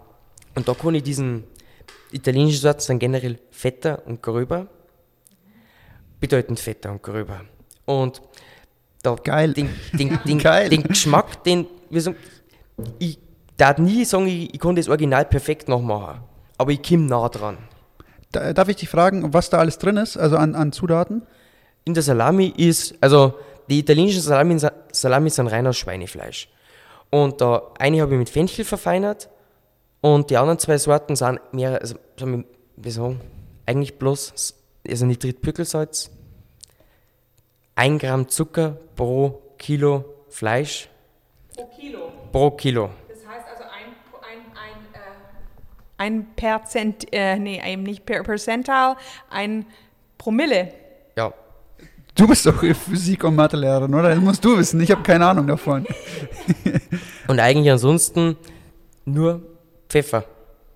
und da kann ich diesen italienischen Sorten sind generell fetter und gröber, bedeutend fetter und gröber. Und Da,
Geil.
Den, den, den,
Geil.
den Geschmack, den, wir sagen, ich darf nie sagen, ich, ich kann das Original perfekt nachmachen. Aber ich komme nah dran.
Da, darf ich dich fragen, was da alles drin ist, also an, an Zutaten?
In der Salami ist, also die italienischen Salami, Salami sind rein aus Schweinefleisch. Und da eine habe ich mit Fenchel verfeinert und die anderen zwei Sorten sind mehr, also, wie sagen, eigentlich bloß, also Nitritpückelsalz, 1 Gramm Zucker pro Kilo Fleisch
Pro Kilo.
pro Kilo.
Das heißt also ein, ein, ein, äh, ein Perzent, äh, nee, eben nicht per Percental, ein Promille.
Du bist doch Physik- und Mathelehrerin, oder? Das musst du wissen. Ich habe keine Ahnung davon.
und eigentlich ansonsten nur Pfeffer,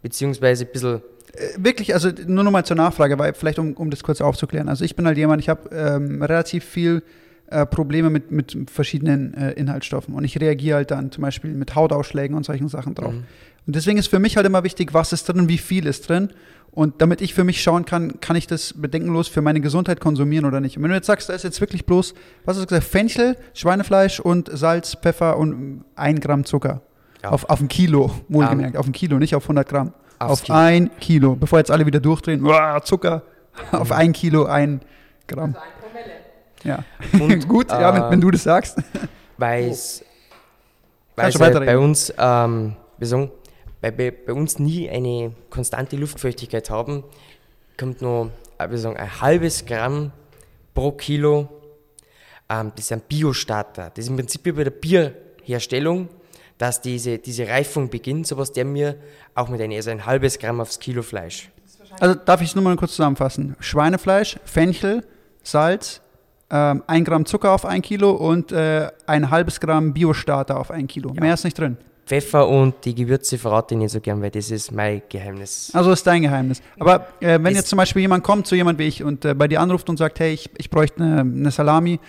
beziehungsweise ein bisschen
Äh, Wirklich, also nur nochmal zur Nachfrage, weil vielleicht um, um das kurz aufzuklären. Also ich bin halt jemand, ich habe ähm, relativ viel äh, Probleme mit, mit verschiedenen äh, Inhaltsstoffen und ich reagiere halt dann zum Beispiel mit Hautausschlägen und solchen Sachen drauf. Und deswegen ist für mich halt immer wichtig, was ist drin, wie viel ist drin. Und damit ich für mich schauen kann, kann ich das bedenkenlos für meine Gesundheit konsumieren oder nicht. Und wenn du jetzt sagst, da ist jetzt wirklich bloß, was hast du gesagt, Fenchel, Schweinefleisch und Salz, Pfeffer und ein Gramm Zucker.
Ja.
Auf, auf ein Kilo, wohlgemerkt, auf ein Kilo, nicht auf 100 Gramm. Auf
Kilo.
ein Kilo. Bevor jetzt alle wieder durchdrehen, uah, Zucker, auf ein Kilo, ein Gramm.
Also ein Promille.
Ja.
Und,
Gut, ja, wenn,
äh,
wenn du das sagst.
weil es weil
weiterreden.
bei uns, ähm, wir sagen, weil bei, bei uns nie eine konstante Luftfeuchtigkeit haben, kommt nur, äh, wir sagen, ein halbes Gramm pro Kilo. Ähm, das sind Biostarter. Das ist im Prinzip wie bei der Bierherstellung, dass diese, diese Reifung beginnt, sowas der mir auch mit einem, also ein halbes Gramm aufs Kilo Fleisch.
Also darf ich es nur mal kurz zusammenfassen. Schweinefleisch, Fenchel, Salz, ähm, ein Gramm Zucker auf ein Kilo und äh, ein halbes Gramm Biostarter auf ein Kilo. Mehr ist nicht drin.
Pfeffer und die Gewürze verrate ich nicht so gern, weil das ist mein Geheimnis.
Also ist dein Geheimnis. Aber äh, wenn
Ist-
jetzt zum Beispiel jemand kommt, zu jemand wie ich, und äh, bei dir anruft und sagt, hey, ich, ich bräuchte eine, eine Salami,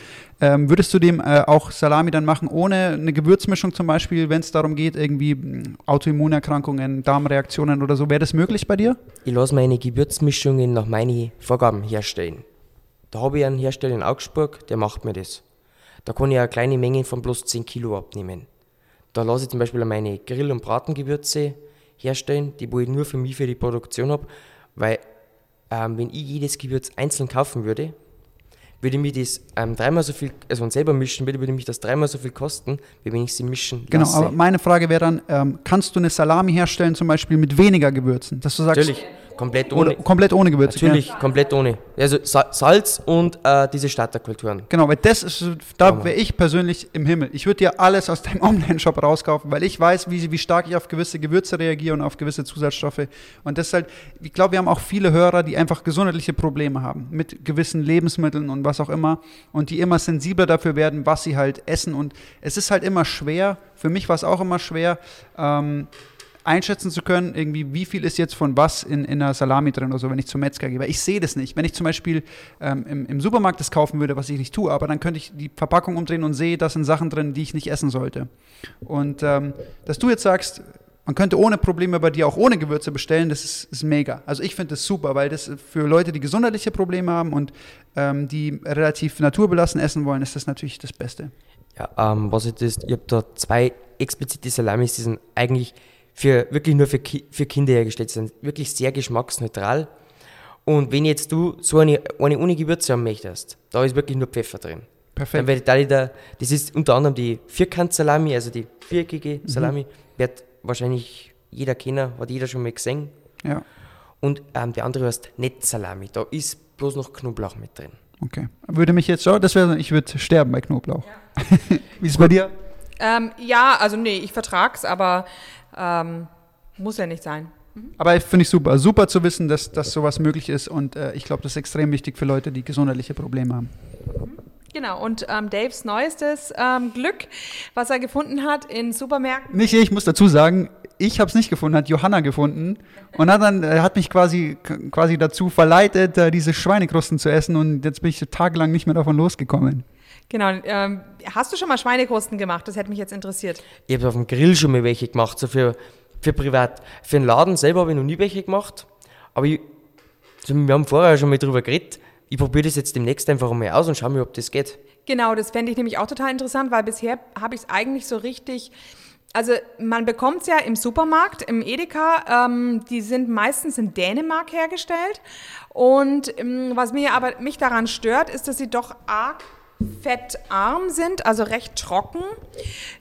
ähm, würdest du dem äh, auch Salami dann machen, ohne eine Gewürzmischung zum Beispiel, wenn es darum geht, irgendwie mh, Autoimmunerkrankungen, Darmreaktionen oder so, wäre das möglich bei dir?
Ich lasse meine Gewürzmischungen nach meinen Vorgaben herstellen. Da habe ich einen Hersteller in Augsburg, der macht mir das. Da kann ich eine kleine Menge von bloß 10 Kilo abnehmen. Da lasse ich zum Beispiel meine Grill- und Bratengewürze herstellen, die wo ich nur für mich für die Produktion habe, weil ähm, wenn ich jedes Gewürz einzeln kaufen würde, würde mich das ähm, dreimal so viel, also und selber mischen würde, würde mich das dreimal so viel kosten, wie wenn ich sie mischen
Genau,
lasse.
aber meine Frage wäre dann, ähm, kannst du eine Salami herstellen, zum Beispiel mit weniger Gewürzen? Dass du sagst,
Natürlich, komplett ohne.
Oder komplett ohne Gewürze.
Natürlich, komplett ohne. Also Sa Salz und äh, diese Starterkulturen.
Genau, weil das ist, da wäre ich persönlich im Himmel. Ich würde dir alles aus deinem Online-Shop rauskaufen, weil ich weiß, wie, wie stark ich auf gewisse Gewürze reagiere und auf gewisse Zusatzstoffe. Und das ist halt, ich glaube, wir haben auch viele Hörer, die einfach gesundheitliche Probleme haben mit gewissen Lebensmitteln und was auch immer und die immer sensibler dafür werden, was sie halt essen. Und es ist halt immer schwer, für mich war es auch immer schwer, ähm, einschätzen zu können, irgendwie, wie viel ist jetzt von was in, in einer Salami drin oder so, wenn ich zum Metzger gehe. Weil ich sehe das nicht. Wenn ich zum Beispiel ähm, im, im Supermarkt das kaufen würde, was ich nicht tue, aber dann könnte ich die Verpackung umdrehen und sehe, da sind Sachen drin, die ich nicht essen sollte. Und ähm, dass du jetzt sagst, man könnte ohne Probleme bei dir auch ohne Gewürze bestellen, das ist, ist mega. Also ich finde das super, weil das für Leute, die gesundheitliche Probleme haben und ähm, die relativ naturbelassen essen wollen, ist das natürlich das Beste.
Ja, ähm, was ich das, ich habe da zwei explizite Salamis, die sind eigentlich für, wirklich nur für, Ki für Kinder hergestellt, sind wirklich sehr geschmacksneutral. Und wenn jetzt du so eine, eine ohne Gewürze haben möchtest, da ist wirklich nur Pfeffer drin. Dann
Perfekt.
werde ich da wieder, das ist unter anderem die Vierkant-Salami, also die viereckige
Mhm.
Salami, wird wahrscheinlich jeder kennen, hat jeder schon mal gesehen.
Ja,
Und ähm, der andere heißt Netzsalami, da ist bloß noch Knoblauch mit drin.
okay. Würde mich jetzt schon, das wäre, ich würde sterben bei Knoblauch. wie ist es bei dir?
Ähm, ja, also nee, ich vertrag's, aber ähm, muss ja nicht sein.
Aber finde ich super. Super zu wissen, dass, dass sowas möglich ist und äh, ich glaube, das ist extrem wichtig für Leute, die gesundheitliche Probleme haben.
Genau, und ähm, Daves neuestes ähm, Glück, was er gefunden hat in Supermärkten.
Nicht ich, muss dazu sagen, ich habe es nicht gefunden, hat Johanna gefunden und hat dann äh, hat mich quasi quasi dazu verleitet, äh, diese Schweinekrusten zu essen und jetzt bin ich tagelang nicht mehr davon losgekommen.
Genau, ähm, hast du schon mal Schweinekrusten gemacht? Das hätte mich jetzt interessiert.
Ich habe auf dem Grill schon mal welche gemacht, so für, für privat. Für den Laden selber habe ich noch nie welche gemacht. Aber ich, wir haben vorher schon mal drüber geredet, ich probiere das jetzt demnächst einfach mal aus und schau mir, ob das geht.
Genau, das fände ich nämlich auch total interessant, weil bisher habe ich es eigentlich so richtig. Also man bekommt es ja im Supermarkt, im Edeka. Ähm, die sind meistens in Dänemark hergestellt. Und ähm, was mir aber mich daran stört, ist, dass sie doch arg fettarm sind, also recht trocken,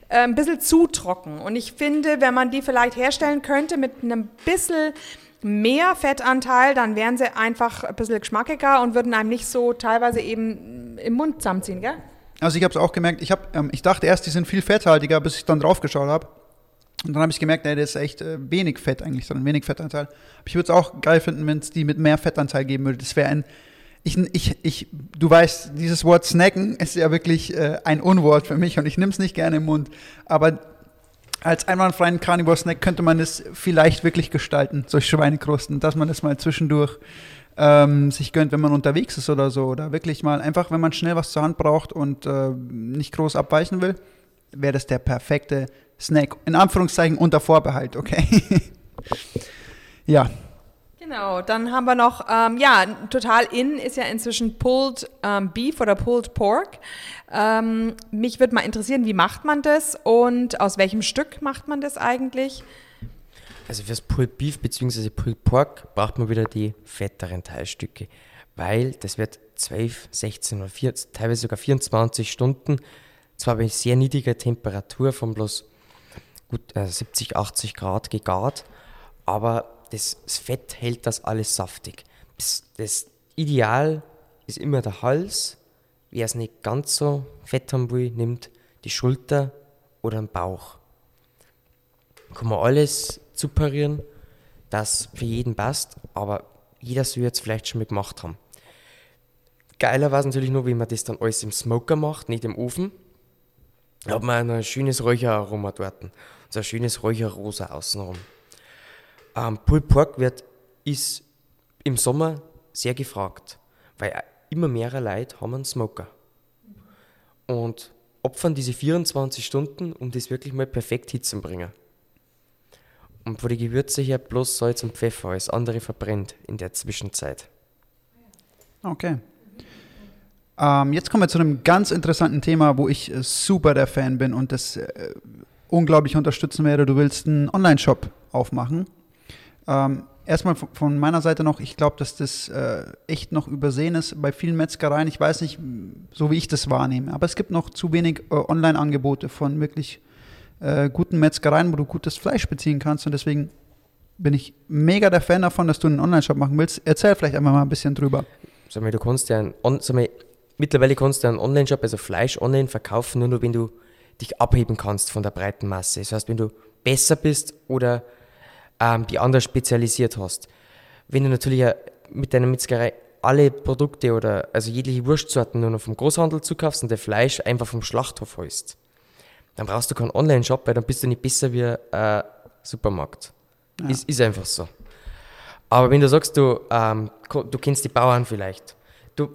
äh, ein bisschen zu trocken. Und ich finde, wenn man die vielleicht herstellen könnte mit einem bisschen mehr Fettanteil, dann wären sie einfach ein bisschen geschmackiger und würden einem nicht so teilweise eben im Mund zusammenziehen, gell?
Also ich habe es auch gemerkt, ich, hab, ähm, ich dachte erst, die sind viel fetthaltiger, bis ich dann drauf geschaut habe. Und dann habe ich gemerkt, nee, das ist echt äh, wenig Fett eigentlich, sondern wenig Fettanteil. Aber ich würde es auch geil finden, wenn es die mit mehr Fettanteil geben würde. Das wäre ein, ich, ich, ich, du weißt, dieses Wort snacken ist ja wirklich äh, ein Unwort für mich und ich nehme es nicht gerne im Mund. Aber als einwandfreien Carnivore-Snack könnte man es vielleicht wirklich gestalten, solche Schweinekrusten, dass man es mal zwischendurch ähm, sich gönnt, wenn man unterwegs ist oder so. Oder wirklich mal einfach, wenn man schnell was zur Hand braucht und äh, nicht groß abweichen will, wäre das der perfekte Snack. In Anführungszeichen unter Vorbehalt, okay? ja.
Genau, dann haben wir noch, ähm, ja, total in ist ja inzwischen Pulled ähm, Beef oder Pulled Pork. Ähm, mich würde mal interessieren, wie macht man das und aus welchem Stück macht man das eigentlich?
Also fürs Pulled Beef bzw. Pulled Pork braucht man wieder die fetteren Teilstücke, weil das wird 12, 16 oder 14, teilweise sogar 24 Stunden, zwar bei sehr niedriger Temperatur von bloß gut äh, 70, 80 Grad gegart, aber das, das Fett hält das alles saftig. Das, das Ideal ist immer der Hals. Wer es nicht ganz so fett haben will, nimmt die Schulter oder den Bauch. Kann man alles zuparieren, das für jeden passt, aber jeder soll jetzt vielleicht schon mal gemacht haben. Geiler war es natürlich nur, wenn man das dann alles im Smoker macht, nicht im Ofen. Da hat man ein schönes Räucheraroma dort. So ein schönes Räucherrosa außenrum. Ähm, Pulled Pork wird, ist im Sommer sehr gefragt, weil immer mehr Leute haben einen Smoker. Und opfern diese 24 Stunden, um das wirklich mal perfekt hinzubringen. Und wo die Gewürze her bloß Salz und Pfeffer, alles andere verbrennt in der Zwischenzeit.
Okay. Ähm, jetzt kommen wir zu einem ganz interessanten Thema, wo ich äh, super der Fan bin und das äh, unglaublich unterstützen werde. Du willst einen Online-Shop aufmachen. Ähm, erstmal von meiner Seite noch, ich glaube, dass das äh, echt noch übersehen ist bei vielen Metzgereien. Ich weiß nicht, so wie ich das wahrnehme, aber es gibt noch zu wenig äh, Online-Angebote von wirklich äh, guten Metzgereien, wo du gutes Fleisch beziehen kannst. Und deswegen bin ich mega der Fan davon, dass du einen Online-Shop machen willst. Erzähl vielleicht einfach mal ein bisschen drüber.
Sag mal, du kannst ja einen, sag mal, mittlerweile kannst du einen Online-Shop, also Fleisch online verkaufen, nur, nur wenn du dich abheben kannst von der breiten Masse. Das heißt, wenn du besser bist oder ähm, die anders spezialisiert hast. Wenn du natürlich mit deiner Metzgerei alle Produkte oder also jegliche Wurstsorten nur noch vom Großhandel zukaufst und der Fleisch einfach vom Schlachthof holst, dann brauchst du keinen Online-Shop, weil dann bist du nicht besser wie ein Supermarkt. Ja. Ist, ist einfach so. Aber wenn du sagst, du, ähm, du kennst die Bauern vielleicht, du,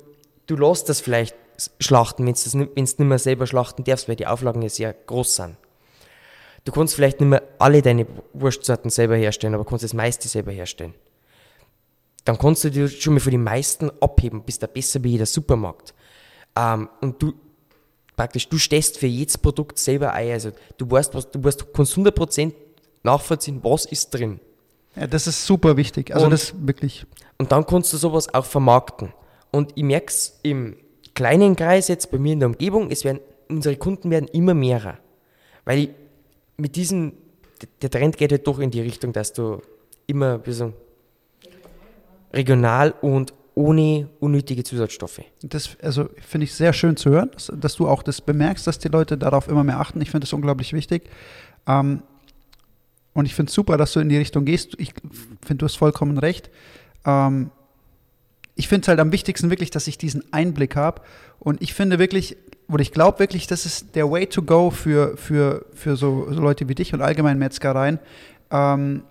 du lässt das vielleicht schlachten, wenn du nicht mehr selber schlachten darfst, weil die Auflagen ja sehr groß sind. Du kannst vielleicht nicht mehr alle deine Wurstsorten selber herstellen, aber kannst das meiste selber herstellen. Dann kannst du dich schon mal von den meisten abheben, bist da besser wie jeder Supermarkt. Ähm, und du, praktisch, du stehst für jedes Produkt selber ein. Also du weißt, was, du weißt, kannst 100% nachvollziehen, was ist drin.
Ja, das ist super wichtig. Also
und,
das wirklich.
Und dann kannst du sowas auch vermarkten. Und ich merke es im kleinen Kreis jetzt bei mir in der Umgebung, es werden, unsere Kunden werden immer mehrer. Weil ich mit diesem, der Trend geht halt doch in die Richtung, dass du immer wie so, regional und ohne unnötige Zusatzstoffe.
Das also finde ich sehr schön zu hören, dass, dass, du auch das bemerkst, dass die Leute darauf immer mehr achten. Ich finde das unglaublich wichtig. Ähm, und ich finde es super, dass du in die Richtung gehst. Ich finde, du hast vollkommen recht. Ähm, ich finde es halt am wichtigsten wirklich, dass ich diesen Einblick habe. Und ich finde wirklich, oder ich glaube wirklich, das ist der Way to go für, für, für so, so Leute wie dich und allgemein Metzgereien, ähm,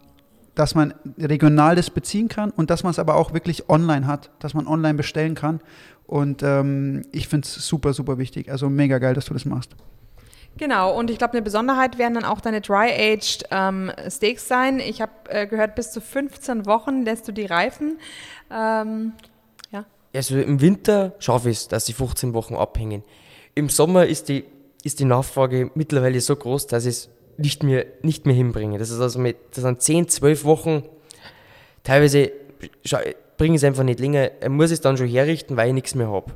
dass man regional das beziehen kann und dass man es aber auch wirklich online hat, dass man online bestellen kann. Und ähm, ich finde es super, super wichtig. Also mega geil, dass du das machst.
Genau, und ich glaube, eine Besonderheit werden dann auch deine Dry-Aged ähm, Steaks sein. Ich habe äh, gehört, bis zu 15 Wochen lässt du die reifen. Ähm,
Also im Winter schaffe ich es, dass sie 15 Wochen abhängen. Im Sommer ist die, ist die Nachfrage mittlerweile so groß, dass ich es nicht mehr, nicht mehr hinbringe. Das ist also mit, das sind 10, 12 Wochen. Teilweise bringe ich es einfach nicht länger. Ich muss es dann schon herrichten, weil ich nichts mehr habe.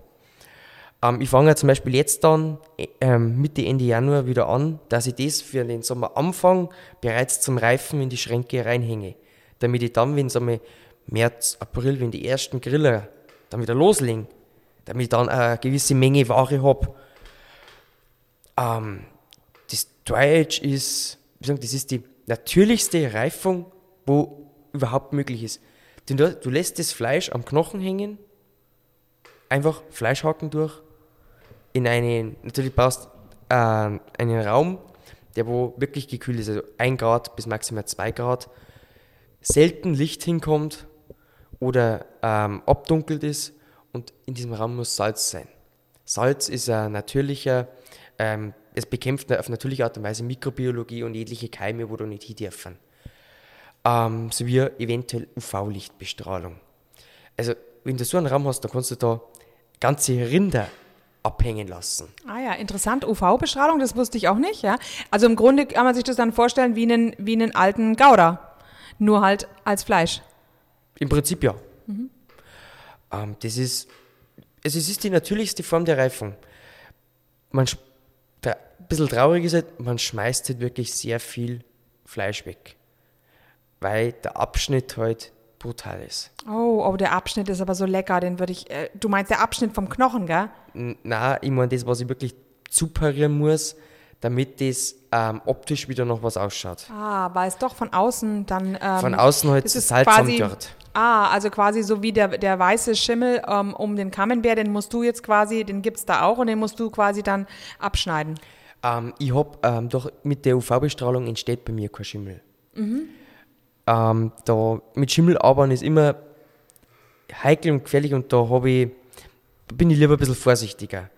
Ähm, ich fange zum Beispiel jetzt dann ähm, Mitte, Ende Januar wieder an, dass ich das für den Sommeranfang bereits zum Reifen in die Schränke reinhänge. Damit ich dann, wenn es März, April, wenn die ersten Griller dann wieder loslegen, damit ich dann eine gewisse Menge Ware habe. Ähm, das Dry Age ist, wie sagen, das ist die natürlichste Reifung, wo überhaupt möglich ist. Denn du, du lässt das Fleisch am Knochen hängen, einfach Fleischhaken durch, in einen, natürlich brauchst äh, einen Raum, der wo wirklich gekühlt ist, also 1 Grad bis maximal 2 Grad, selten Licht hinkommt oder ähm, abdunkelt ist und in diesem Raum muss Salz sein. Salz ist ein natürlicher, ähm, es bekämpft auf natürliche Art und Weise Mikrobiologie und jegliche Keime, wo du nicht hin dürfen. Ähm, sowie eventuell UV-Lichtbestrahlung. Also, wenn du so einen Raum hast, dann kannst du da ganze Rinder abhängen lassen.
Ah ja, interessant. UV-Bestrahlung, das wusste ich auch nicht, ja. Also im Grunde kann man sich das dann vorstellen wie einen, wie einen alten Gouda, nur halt als Fleisch.
Im Prinzip ja. Mhm. Ähm, das ist, also es ist die natürlichste Form der Reifung. Man, ein bisschen traurig ist halt, man schmeißt halt wirklich sehr viel Fleisch weg, weil der Abschnitt halt brutal ist.
Oh, oh, der Abschnitt ist aber so lecker, den würde ich. Äh, du meinst der Abschnitt vom Knochen, gell?
Na, ich meine das, was ich wirklich zuperieren muss, damit das ähm, optisch wieder noch was ausschaut.
Ah, weil es doch von außen dann. Ähm,
von außen halt
das ist
Salz
quasi,
dort.
Ah, also quasi so wie der, der weiße Schimmel ähm, um den Camembert, den musst du jetzt quasi, den gibt es da auch und den musst du quasi dann abschneiden.
Ähm, ich habe ähm, doch mit der UV-Bestrahlung entsteht bei mir kein Schimmel. Mhm. Ähm, da, mit Schimmel arbeiten ist immer heikel und gefährlich und da ich, bin ich lieber ein bisschen vorsichtiger.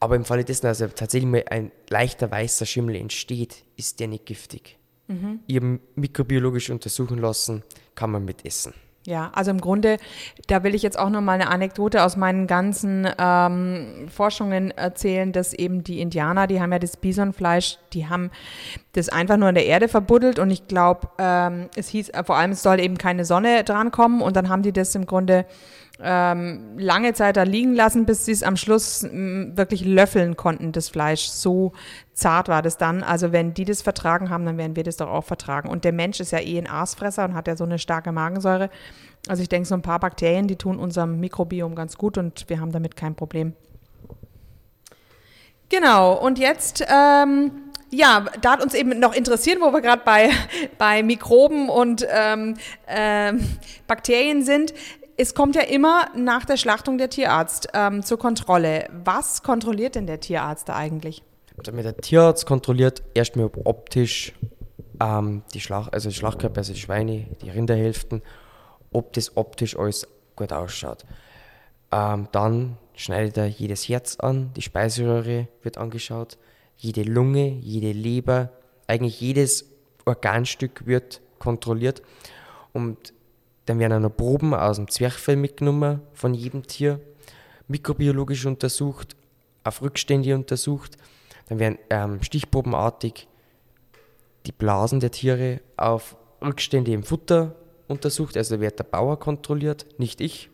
Aber im Falle dessen, also tatsächlich mal ein leichter weißer Schimmel entsteht, ist der nicht giftig. Mhm. Habe mikrobiologisch untersuchen lassen, kann man mit essen.
Ja, also im Grunde, da will ich jetzt auch noch mal eine Anekdote aus meinen ganzen ähm, Forschungen erzählen, dass eben die Indianer, die haben ja das Bisonfleisch, die haben das einfach nur in der Erde verbuddelt und ich glaube, ähm, es hieß vor allem, es soll eben keine Sonne drankommen und dann haben die das im Grunde ähm, lange Zeit da liegen lassen, bis sie es am Schluss m, wirklich löffeln konnten, das Fleisch. So zart war das dann. Also wenn die das vertragen haben, dann werden wir das doch auch vertragen. Und der Mensch ist ja eh ein Aasfresser und hat ja so eine starke Magensäure. Also ich denke, so ein paar Bakterien, die tun unserem Mikrobiom ganz gut und wir haben damit kein Problem. Genau, und jetzt, ähm, ja, da hat uns eben noch interessiert, wo wir gerade bei, bei Mikroben und ähm, ähm, Bakterien sind. Es kommt ja immer nach der Schlachtung der Tierarzt ähm, zur Kontrolle. Was kontrolliert denn der Tierarzt da eigentlich?
Also der Tierarzt kontrolliert erstmal optisch ähm, die Schlach also Schlachtkörper, also die Schweine, die Rinderhälften, ob das optisch alles gut ausschaut. Ähm, dann schneidet er jedes Herz an, die Speiseröhre wird angeschaut, jede Lunge, jede Leber, eigentlich jedes Organstück wird kontrolliert. Und dann werden auch noch Proben aus dem Zwerchfell mitgenommen von jedem Tier, mikrobiologisch untersucht, auf Rückstände untersucht. Dann werden ähm, stichprobenartig die Blasen der Tiere auf Rückstände im Futter untersucht. Also wird der Bauer kontrolliert, nicht ich.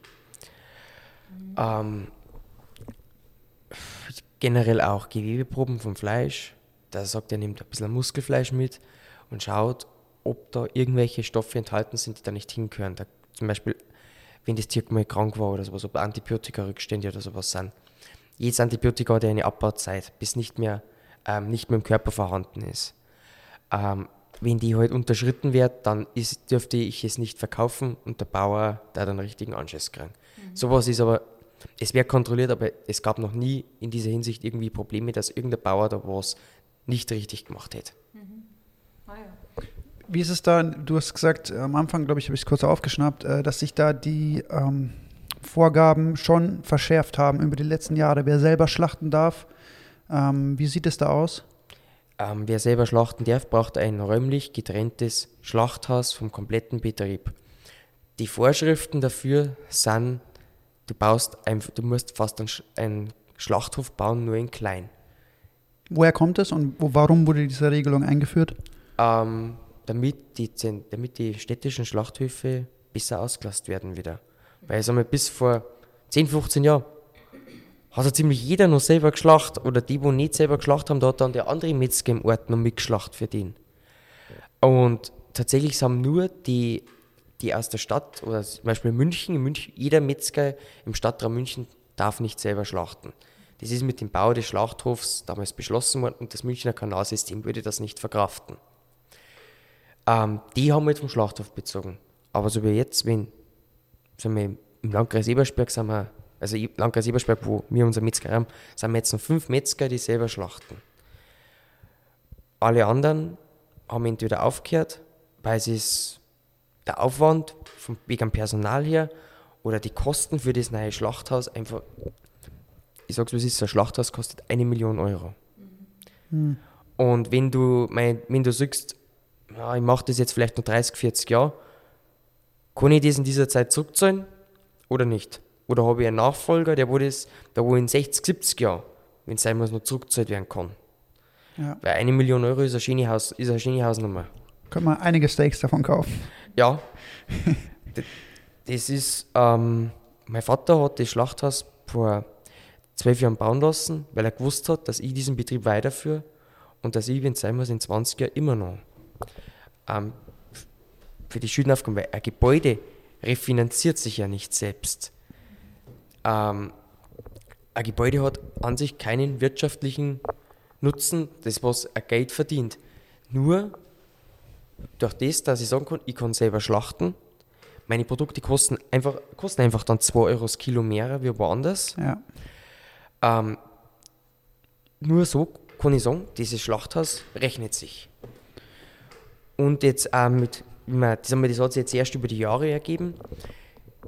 Mhm. Ähm, generell auch Gewebeproben vom Fleisch. Da sagt er, nimmt ein bisschen Muskelfleisch mit und schaut, ob da irgendwelche Stoffe enthalten sind, die da nicht hingehören. Da, zum Beispiel, wenn das Tier mal krank war oder sowas, ob Antibiotika-Rückstände oder sowas sind. Jedes Antibiotika hat ja eine Abbauzeit, bis nicht mehr, ähm, nicht mehr im Körper vorhanden ist. Ähm, wenn die halt unterschritten wird, dann ist, dürfte ich es nicht verkaufen und der Bauer da den richtigen Anschiss kriegen. Mhm. Sowas ist aber, es wird kontrolliert, aber es gab noch nie in dieser Hinsicht irgendwie Probleme, dass irgendein Bauer da was nicht richtig gemacht hätte. Mhm.
Wie ist es da? Du hast gesagt, am Anfang, glaube ich, habe ich es kurz aufgeschnappt, äh, dass sich da die ähm, Vorgaben schon verschärft haben über die letzten Jahre, wer selber schlachten darf. Ähm, wie sieht es da aus?
Ähm, wer selber schlachten darf, braucht ein räumlich getrenntes Schlachthaus vom kompletten Betrieb. Die Vorschriften dafür sind du baust einfach, du musst fast einen, Sch- einen Schlachthof bauen, nur in klein.
Woher kommt es und warum wurde diese Regelung eingeführt?
ähm, damit, die, damit die städtischen Schlachthöfe besser ausgelastet werden wieder. Weil ich sag mal, bis vor 10, 15 Jahren hat ja ziemlich jeder noch selber geschlacht oder die, die nicht selber geschlacht haben, da hat dann der andere Metzger im Ort noch mitgeschlacht für den. Und tatsächlich haben nur die, die aus der Stadt oder zum Beispiel München, München, jeder Metzger im Stadtraum München darf nicht selber schlachten. Das ist mit dem Bau des Schlachthofs damals beschlossen worden und das Münchner Kanalsystem würde das nicht verkraften. Ähm, die haben wir jetzt vom Schlachthof bezogen. Aber so wie jetzt, wenn sagen wir, im Landkreis Ebersberg sind wir, also im Landkreis Ebersberg, wo wir unser Metzger haben, sind wir jetzt noch fünf Metzger, die selber schlachten. Alle anderen haben entweder aufgehört, weil es der Aufwand vom, wegen Personal her oder die Kosten für das neue Schlachthaus einfach, ich sag's es ist, so ein Schlachthaus kostet eine Million Euro. Und wenn du, mein, wenn du sagst, ja, ich mache das jetzt vielleicht noch 30, 40 Jahre, kann ich das in dieser Zeit zurückzahlen oder nicht? Oder habe ich einen Nachfolger, der wo das, der wo in 60, 70 Jahren, wenn es sein muss, noch zurückgezahlt werden kann?
Ja.
Weil eine Million Euro ist eine schöne, Haus, ist eine schöne Hausnummer.
Können wir einige Steaks davon kaufen.
Ja, das ist, ähm, mein Vater hat das Schlachthaus vor zwölf Jahren bauen lassen, weil er gewusst hat, dass ich diesen Betrieb weiterführe und dass ich, wenn es sein muss, in 20 Jahren immer noch ähm, für die Schulden aufkommen, weil ein Gebäude refinanziert sich ja nicht selbst. Ähm, ein Gebäude hat an sich keinen wirtschaftlichen Nutzen, das was ein Geld verdient. Nur durch das, dass ich sagen kann, ich kann selber schlachten, meine Produkte kosten einfach, kosten einfach dann 2 Euro das Kilo mehr wie woanders.
Ja.
Ähm, nur so kann ich sagen, dieses Schlachthaus rechnet sich. Und jetzt auch mit, das, haben wir- das hat sich jetzt erst über die Jahre ergeben,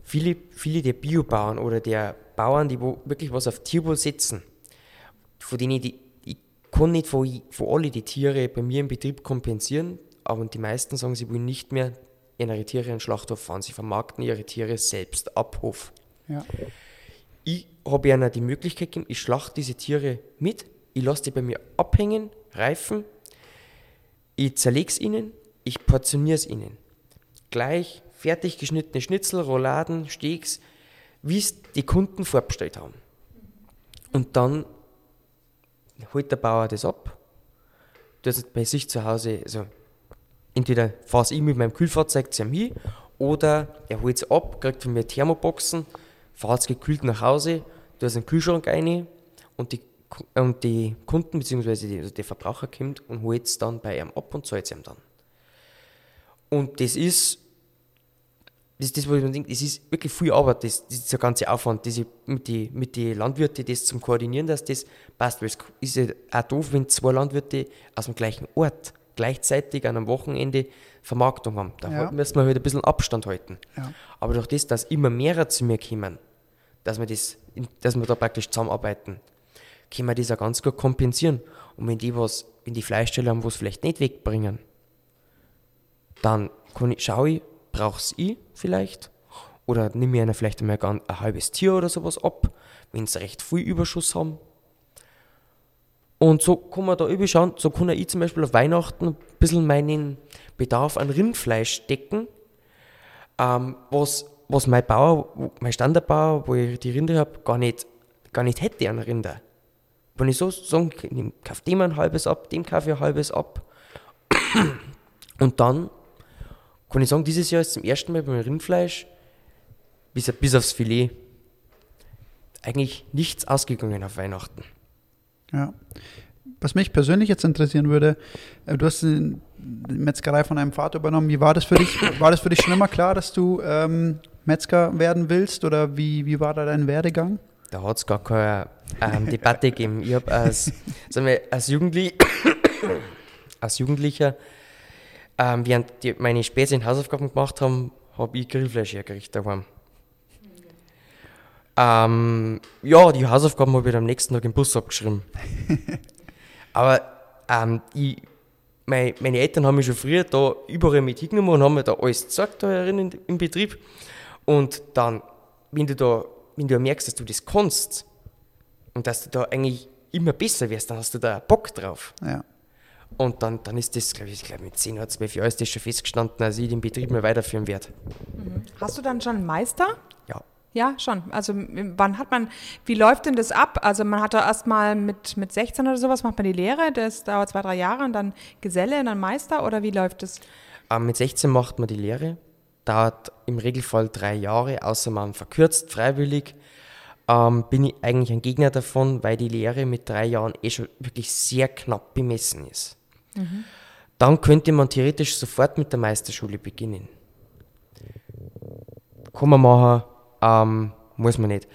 viele, viele der Biobauern oder der Bauern, die wo wirklich was auf Tierwohl setzen, von denen die, ich kann nicht von, von alle die Tiere bei mir im Betrieb kompensieren, aber die meisten sagen, sie wollen nicht mehr ihre Tiere in den Schlachthof fahren, sie vermarkten ihre Tiere selbst ab Hof.
Ja.
Ich habe ihnen die Möglichkeit gegeben, ich schlachte diese Tiere mit, ich lasse die bei mir abhängen, reifen, ich zerlege es ihnen, ich portioniere es ihnen. Gleich fertig geschnittene Schnitzel, Rouladen, Steaks, wie es die Kunden vorbestellt haben. Und dann holt der Bauer das ab, tut es bei sich zu Hause, also entweder fahre ich mit meinem Kühlfahrzeug zu ihm hin oder er holt es ab, kriegt von mir Thermoboxen, fahrt es gekühlt nach Hause, es in den Kühlschrank rein und die, und die Kunden bzw. Die, also der Verbraucher kommt und holt es dann bei ihm ab und zahlt es ihm dann. Und das ist, das ist das, was ich mir denke, das ist wirklich viel Arbeit, das, das ist der ganze Aufwand, diese, mit den mit die Landwirten, das zum Koordinieren, dass das passt. Weil es ist ja auch doof, wenn zwei Landwirte aus dem gleichen Ort gleichzeitig an einem Wochenende Vermarktung haben. Da
Ja.
müssen wir halt ein bisschen Abstand halten.
Ja.
Aber durch das, dass immer mehrere zu mir kommen, dass wir, das, dass wir da praktisch zusammenarbeiten, können wir das auch ganz gut kompensieren. Und wenn die was, wenn die Fleischsteller haben, was vielleicht nicht wegbringen, dann kann ich, schaue ich, es ich vielleicht? Oder nehme ich einer vielleicht einmal gan- ein halbes Tier oder sowas ab, wenn sie recht viel Überschuss haben. Und so kann man da überschauen, so kann ich zum Beispiel auf Weihnachten ein bisschen meinen Bedarf an Rindfleisch decken, ähm, was, was mein Bauer, mein Standardbauer, wo ich die Rinder habe, gar nicht, gar nicht hätte an Rinder. Wenn ich so sagen kann, ich kaufe dem ein halbes ab, dem kaufe ich ein halbes ab. Und dann kann ich sagen, dieses Jahr ist zum ersten Mal beim Rindfleisch bis, bis aufs Filet eigentlich nichts ausgegangen auf Weihnachten.
Ja. Was mich persönlich jetzt interessieren würde, äh, du hast die Metzgerei von einem Vater übernommen. Wie war das für dich? War das für dich schon immer klar, dass du ähm, Metzger werden willst oder wie, wie war da dein Werdegang?
Da hat es gar keine ähm, Debatte gegeben. Ich habe als, sagen wir, als, Jugendli als Jugendlicher, ähm, während die meine späteren Hausaufgaben gemacht haben, habe ich Grillfleisch hergerichtet daheim. Ähm, ja, die Hausaufgaben habe ich dann am nächsten Tag im Bus abgeschrieben. Aber ähm, ich, mein, meine Eltern haben mich schon früher da überall mit hingenommen und haben mir da alles gezeigt da in, im Betrieb. Und dann, wenn du da wenn du merkst, dass du das kannst und dass du da eigentlich immer besser wirst, dann hast du da Bock drauf.
Ja.
Und dann, dann ist das, glaube ich, glaub mit 10 oder 12 Jahren ist das schon festgestanden, dass ich den Betrieb mal weiterführen werde.
Hast du dann schon einen Meister?
Ja.
Ja, schon. Also wann hat man, wie läuft denn das ab? Also man hat da erstmal mit, mit 16 oder sowas, macht man die Lehre, das dauert zwei, drei Jahre und dann Geselle und dann Meister oder wie läuft das?
Ähm, mit 16 macht man die Lehre, dauert im Regelfall drei Jahre, außer man verkürzt freiwillig. Ähm, bin ich eigentlich ein Gegner davon, weil die Lehre mit drei Jahren eh schon wirklich sehr knapp bemessen ist. Dann könnte man theoretisch sofort mit der Meisterschule beginnen. Kann man machen, ähm, muss man nicht.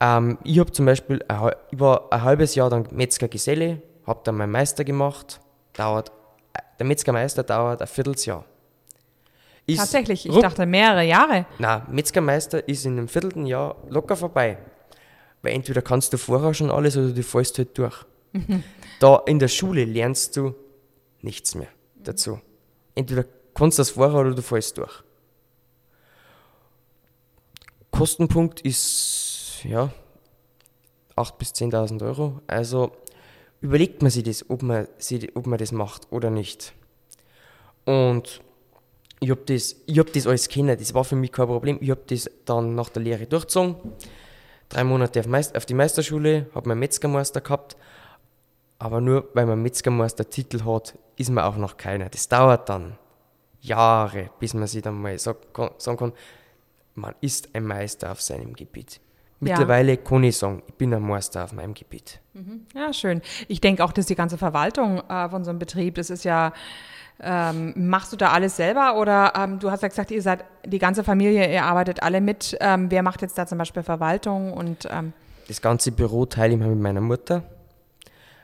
Ähm, ich habe zum Beispiel ein, über ein halbes Jahr dann Metzgergeselle, habe dann meinen Meister gemacht, dauert, der Metzgermeister dauert ein Vierteljahr. Ist
Tatsächlich, ich dachte mehrere Jahre.
Nein, Metzgermeister ist in einem Vierteljahr locker vorbei. Weil entweder kannst du vorher schon alles oder du fällst halt durch. Da in der Schule lernst du nichts mehr dazu. Entweder kannst du das vorher oder du fällst durch. Kostenpunkt ist, ja, 8.000 bis 10.000 Euro. Also überlegt man sich das, ob man, ob man das macht oder nicht. Und ich habe das, ich hab das alles kennen, das war für mich kein Problem. Ich habe das dann nach der Lehre durchgezogen. Drei Monate auf, Meist, auf die Meisterschule, habe meinen Metzgermeister gehabt. Aber nur weil man Metzgermeister-Titel hat, ist man auch noch keiner. Das dauert dann Jahre, bis man sich dann mal sagen kann, man ist ein Meister auf seinem Gebiet.
Ja.
Mittlerweile kann ich sagen, ich bin ein Meister auf meinem Gebiet.
Ja, schön. Ich denke auch, dass die ganze Verwaltung äh, von so einem Betrieb, das ist ja, ähm, machst du da alles selber oder ähm, du hast ja gesagt, ihr seid die ganze Familie, ihr arbeitet alle mit. Ähm, wer macht jetzt da zum Beispiel Verwaltung und ähm,
Das ganze Büro teile ich mir mit meiner Mutter.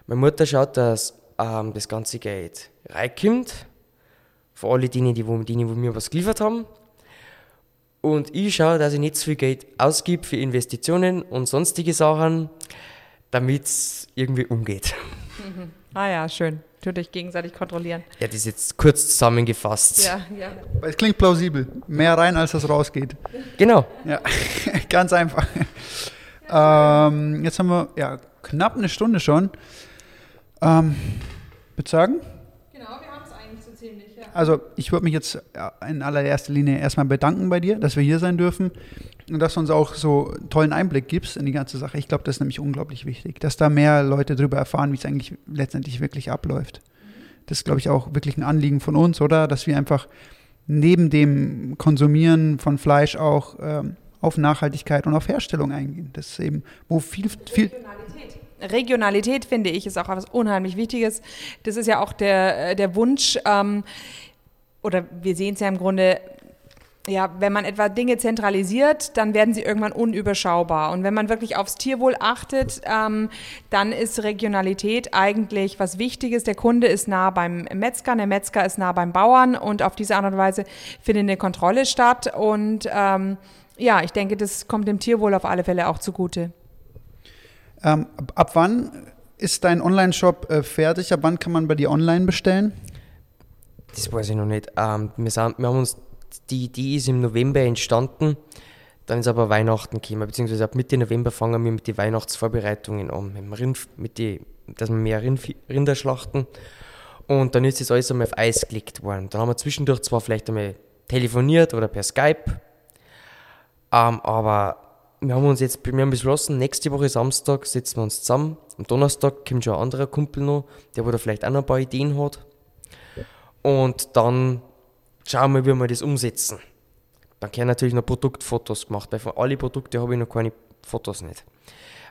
Meine Mutter schaut, dass ähm, das ganze Geld reinkommt. Für alle die, die, wo, die, die mir was geliefert haben. Und ich schaue, dass ich nicht zu viel Geld ausgib für Investitionen und sonstige Sachen, damit es irgendwie umgeht.
ah ja, schön. Euch gegenseitig kontrollieren.
Ja, das ist jetzt kurz zusammengefasst.
Ja, ja.
Weil es klingt plausibel. Mehr rein, als das rausgeht.
Genau.
Ja, ganz einfach. Ähm, jetzt haben wir ja knapp eine Stunde schon. Ähm, würde sagen,
Genau, wir haben es eigentlich so ziemlich, ja.
Also ich würde mich jetzt ja, in allererster Linie erstmal bedanken bei dir, dass wir hier sein dürfen und dass du uns auch so einen tollen Einblick gibst in die ganze Sache. Ich glaube, das ist nämlich unglaublich wichtig, dass da mehr Leute darüber erfahren, wie es eigentlich letztendlich wirklich abläuft. Das ist, glaube ich, auch wirklich ein Anliegen von uns, oder? Dass wir einfach neben dem Konsumieren von Fleisch auch ähm, auf Nachhaltigkeit und auf Herstellung eingehen. Das ist eben, wo viel, viel,
Regionalität, finde ich, ist auch etwas unheimlich Wichtiges. Das ist ja auch der, äh, der Wunsch, ähm, oder wir sehen es ja im Grunde, ja, wenn man etwa Dinge zentralisiert, dann werden sie irgendwann unüberschaubar. Und wenn man wirklich aufs Tierwohl achtet, ähm, dann ist Regionalität eigentlich was Wichtiges. Der Kunde ist nah beim Metzger, der Metzger ist nah beim Bauern und auf diese Art und Weise findet eine Kontrolle statt. Und ähm, ja, ich denke, das kommt dem Tierwohl auf alle Fälle auch zugute.
Ähm, ab, wann ist dein Online-Shop äh, fertig? Ab wann kann man bei dir online bestellen?
Das weiß ich noch nicht. Ähm, wir, sind, wir haben uns, die Idee ist im November entstanden, dann ist aber Weihnachten gekommen, beziehungsweise ab Mitte November fangen wir mit den Weihnachtsvorbereitungen an, mit Rind, mit die, dass wir mehr Rind, Rinder schlachten. Und dann ist das alles einmal auf Eis gelegt worden. Dann haben wir zwischendurch zwar vielleicht einmal telefoniert oder per Skype, ähm, aber wir haben uns jetzt wir haben beschlossen, nächste Woche Samstag setzen wir uns zusammen. Am Donnerstag kommt schon ein anderer Kumpel noch, der wo da vielleicht auch noch ein paar Ideen hat. Und dann schauen wir, wie wir das umsetzen. Dann können natürlich noch Produktfotos gemacht, weil von allen Produkten habe ich noch keine Fotos nicht.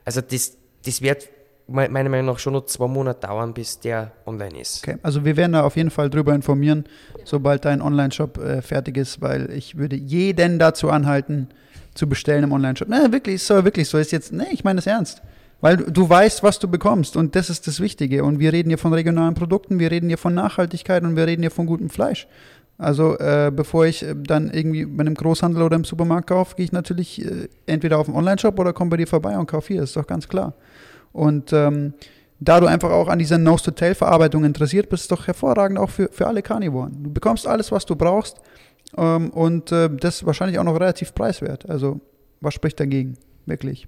Also das, das wird me- meiner Meinung nach schon noch zwei Monate dauern, bis der online ist.
Okay, also wir werden da auf jeden Fall drüber informieren, sobald dein Online-Shop äh, fertig ist, weil ich würde jeden dazu anhalten, zu bestellen im Online-Shop. Ne, wirklich, so wirklich so. Ist jetzt, ne, ich meine das ernst. Weil du, weißt, was du bekommst und das ist das Wichtige. Und wir reden hier von regionalen Produkten, wir reden hier von Nachhaltigkeit und wir reden hier von gutem Fleisch. Also äh, bevor ich äh, dann irgendwie bei einem Großhandel oder im Supermarkt kaufe, gehe ich natürlich äh, entweder auf den Online-Shop oder komme bei dir vorbei und kaufe hier, ist doch ganz klar. Und ähm, da du einfach auch an dieser Nose-to-Tail-Verarbeitung interessiert bist, ist doch hervorragend auch für, für alle Karnivoren. Du bekommst alles, was du brauchst ähm, und äh, das ist wahrscheinlich auch noch relativ preiswert. Also was spricht dagegen? wirklich.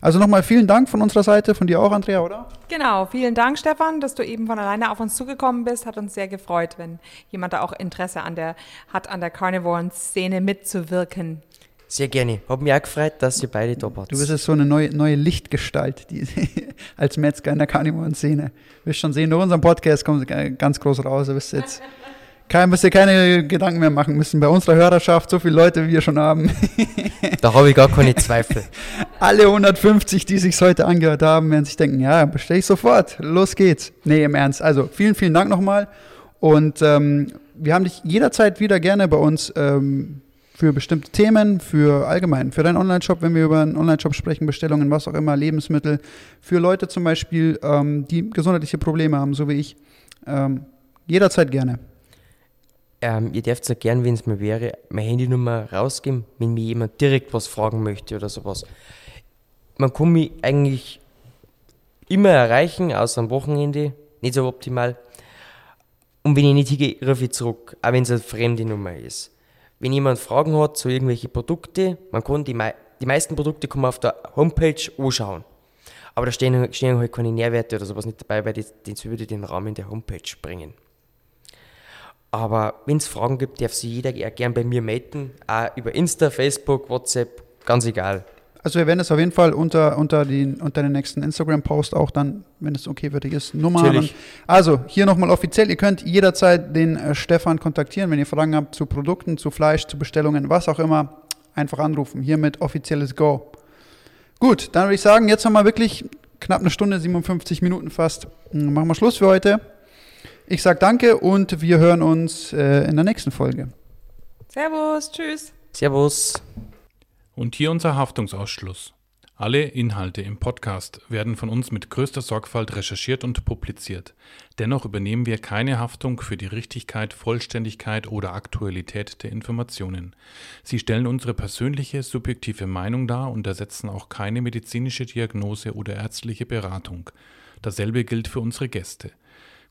Also nochmal vielen Dank von unserer Seite, von dir auch, Andrea, oder?
Genau, vielen Dank, Stefan, dass du eben von alleine auf uns zugekommen bist. Hat uns sehr gefreut, wenn jemand da auch Interesse an der, hat, an der Carnivoren-Szene mitzuwirken.
Sehr gerne. Hab mich auch gefreut, dass ihr beide da wart.
Du bist jetzt so eine neue, neue Lichtgestalt die, als Metzger in der Carnivoren-Szene. Wirst schon sehen, durch unseren Podcast kommt ganz groß raus. Du bist jetzt kein, müsst ihr keine Gedanken mehr machen müssen. Bei unserer Hörerschaft, so viele Leute, wie wir schon haben.
Da habe ich gar keine Zweifel.
Alle 150, die sich heute angehört haben, werden sich denken, ja, bestelle ich sofort. Los geht's. Nee, im Ernst. Also vielen, vielen Dank nochmal. Und ähm, wir haben dich jederzeit wieder gerne bei uns ähm, für bestimmte Themen, für allgemein, für deinen Online-Shop, wenn wir über einen Online-Shop sprechen, Bestellungen, was auch immer, Lebensmittel, für Leute zum Beispiel, ähm, die gesundheitliche Probleme haben, so wie ich. Ähm, jederzeit gerne.
Ähm, ihr dürft ja gern, wenn es mir wäre, meine Handynummer rausgeben, wenn mir jemand direkt was fragen möchte oder sowas. Man kann mich eigentlich immer erreichen, außer am Wochenende, nicht so optimal. Und wenn ich nicht hingehe, rufe ich zurück, auch wenn es eine fremde Nummer ist. Wenn jemand Fragen hat zu irgendwelchen Produkten, man kann die, mei die meisten Produkte kann man auf der Homepage anschauen. Aber da stehen, stehen halt keine Nährwerte oder sowas nicht dabei, weil das, das würde den Rahmen der Homepage bringen. Aber wenn es Fragen gibt, darf sich jeder gern bei mir melden. Auch über Insta, Facebook, WhatsApp, ganz egal.
Also wir werden es auf jeden Fall unter, unter, den, unter den nächsten Instagram-Post auch dann, wenn es okay für dich ist, Nummer haben. Also hier nochmal offiziell, ihr könnt jederzeit den äh, Stefan kontaktieren, wenn ihr Fragen habt zu Produkten, zu Fleisch, zu Bestellungen, was auch immer, einfach anrufen. Hiermit offizielles Go. Gut, dann würde ich sagen, jetzt haben wir wirklich knapp eine Stunde, 57 Minuten fast. Hm, machen wir Schluss für heute. Ich sage danke und wir hören uns äh, in der nächsten Folge.
Servus, tschüss.
Servus.
Und hier unser Haftungsausschluss. Alle Inhalte im Podcast werden von uns mit größter Sorgfalt recherchiert und publiziert. Dennoch übernehmen wir keine Haftung für die Richtigkeit, Vollständigkeit oder Aktualität der Informationen. Sie stellen unsere persönliche, subjektive Meinung dar und ersetzen auch keine medizinische Diagnose oder ärztliche Beratung. Dasselbe gilt für unsere Gäste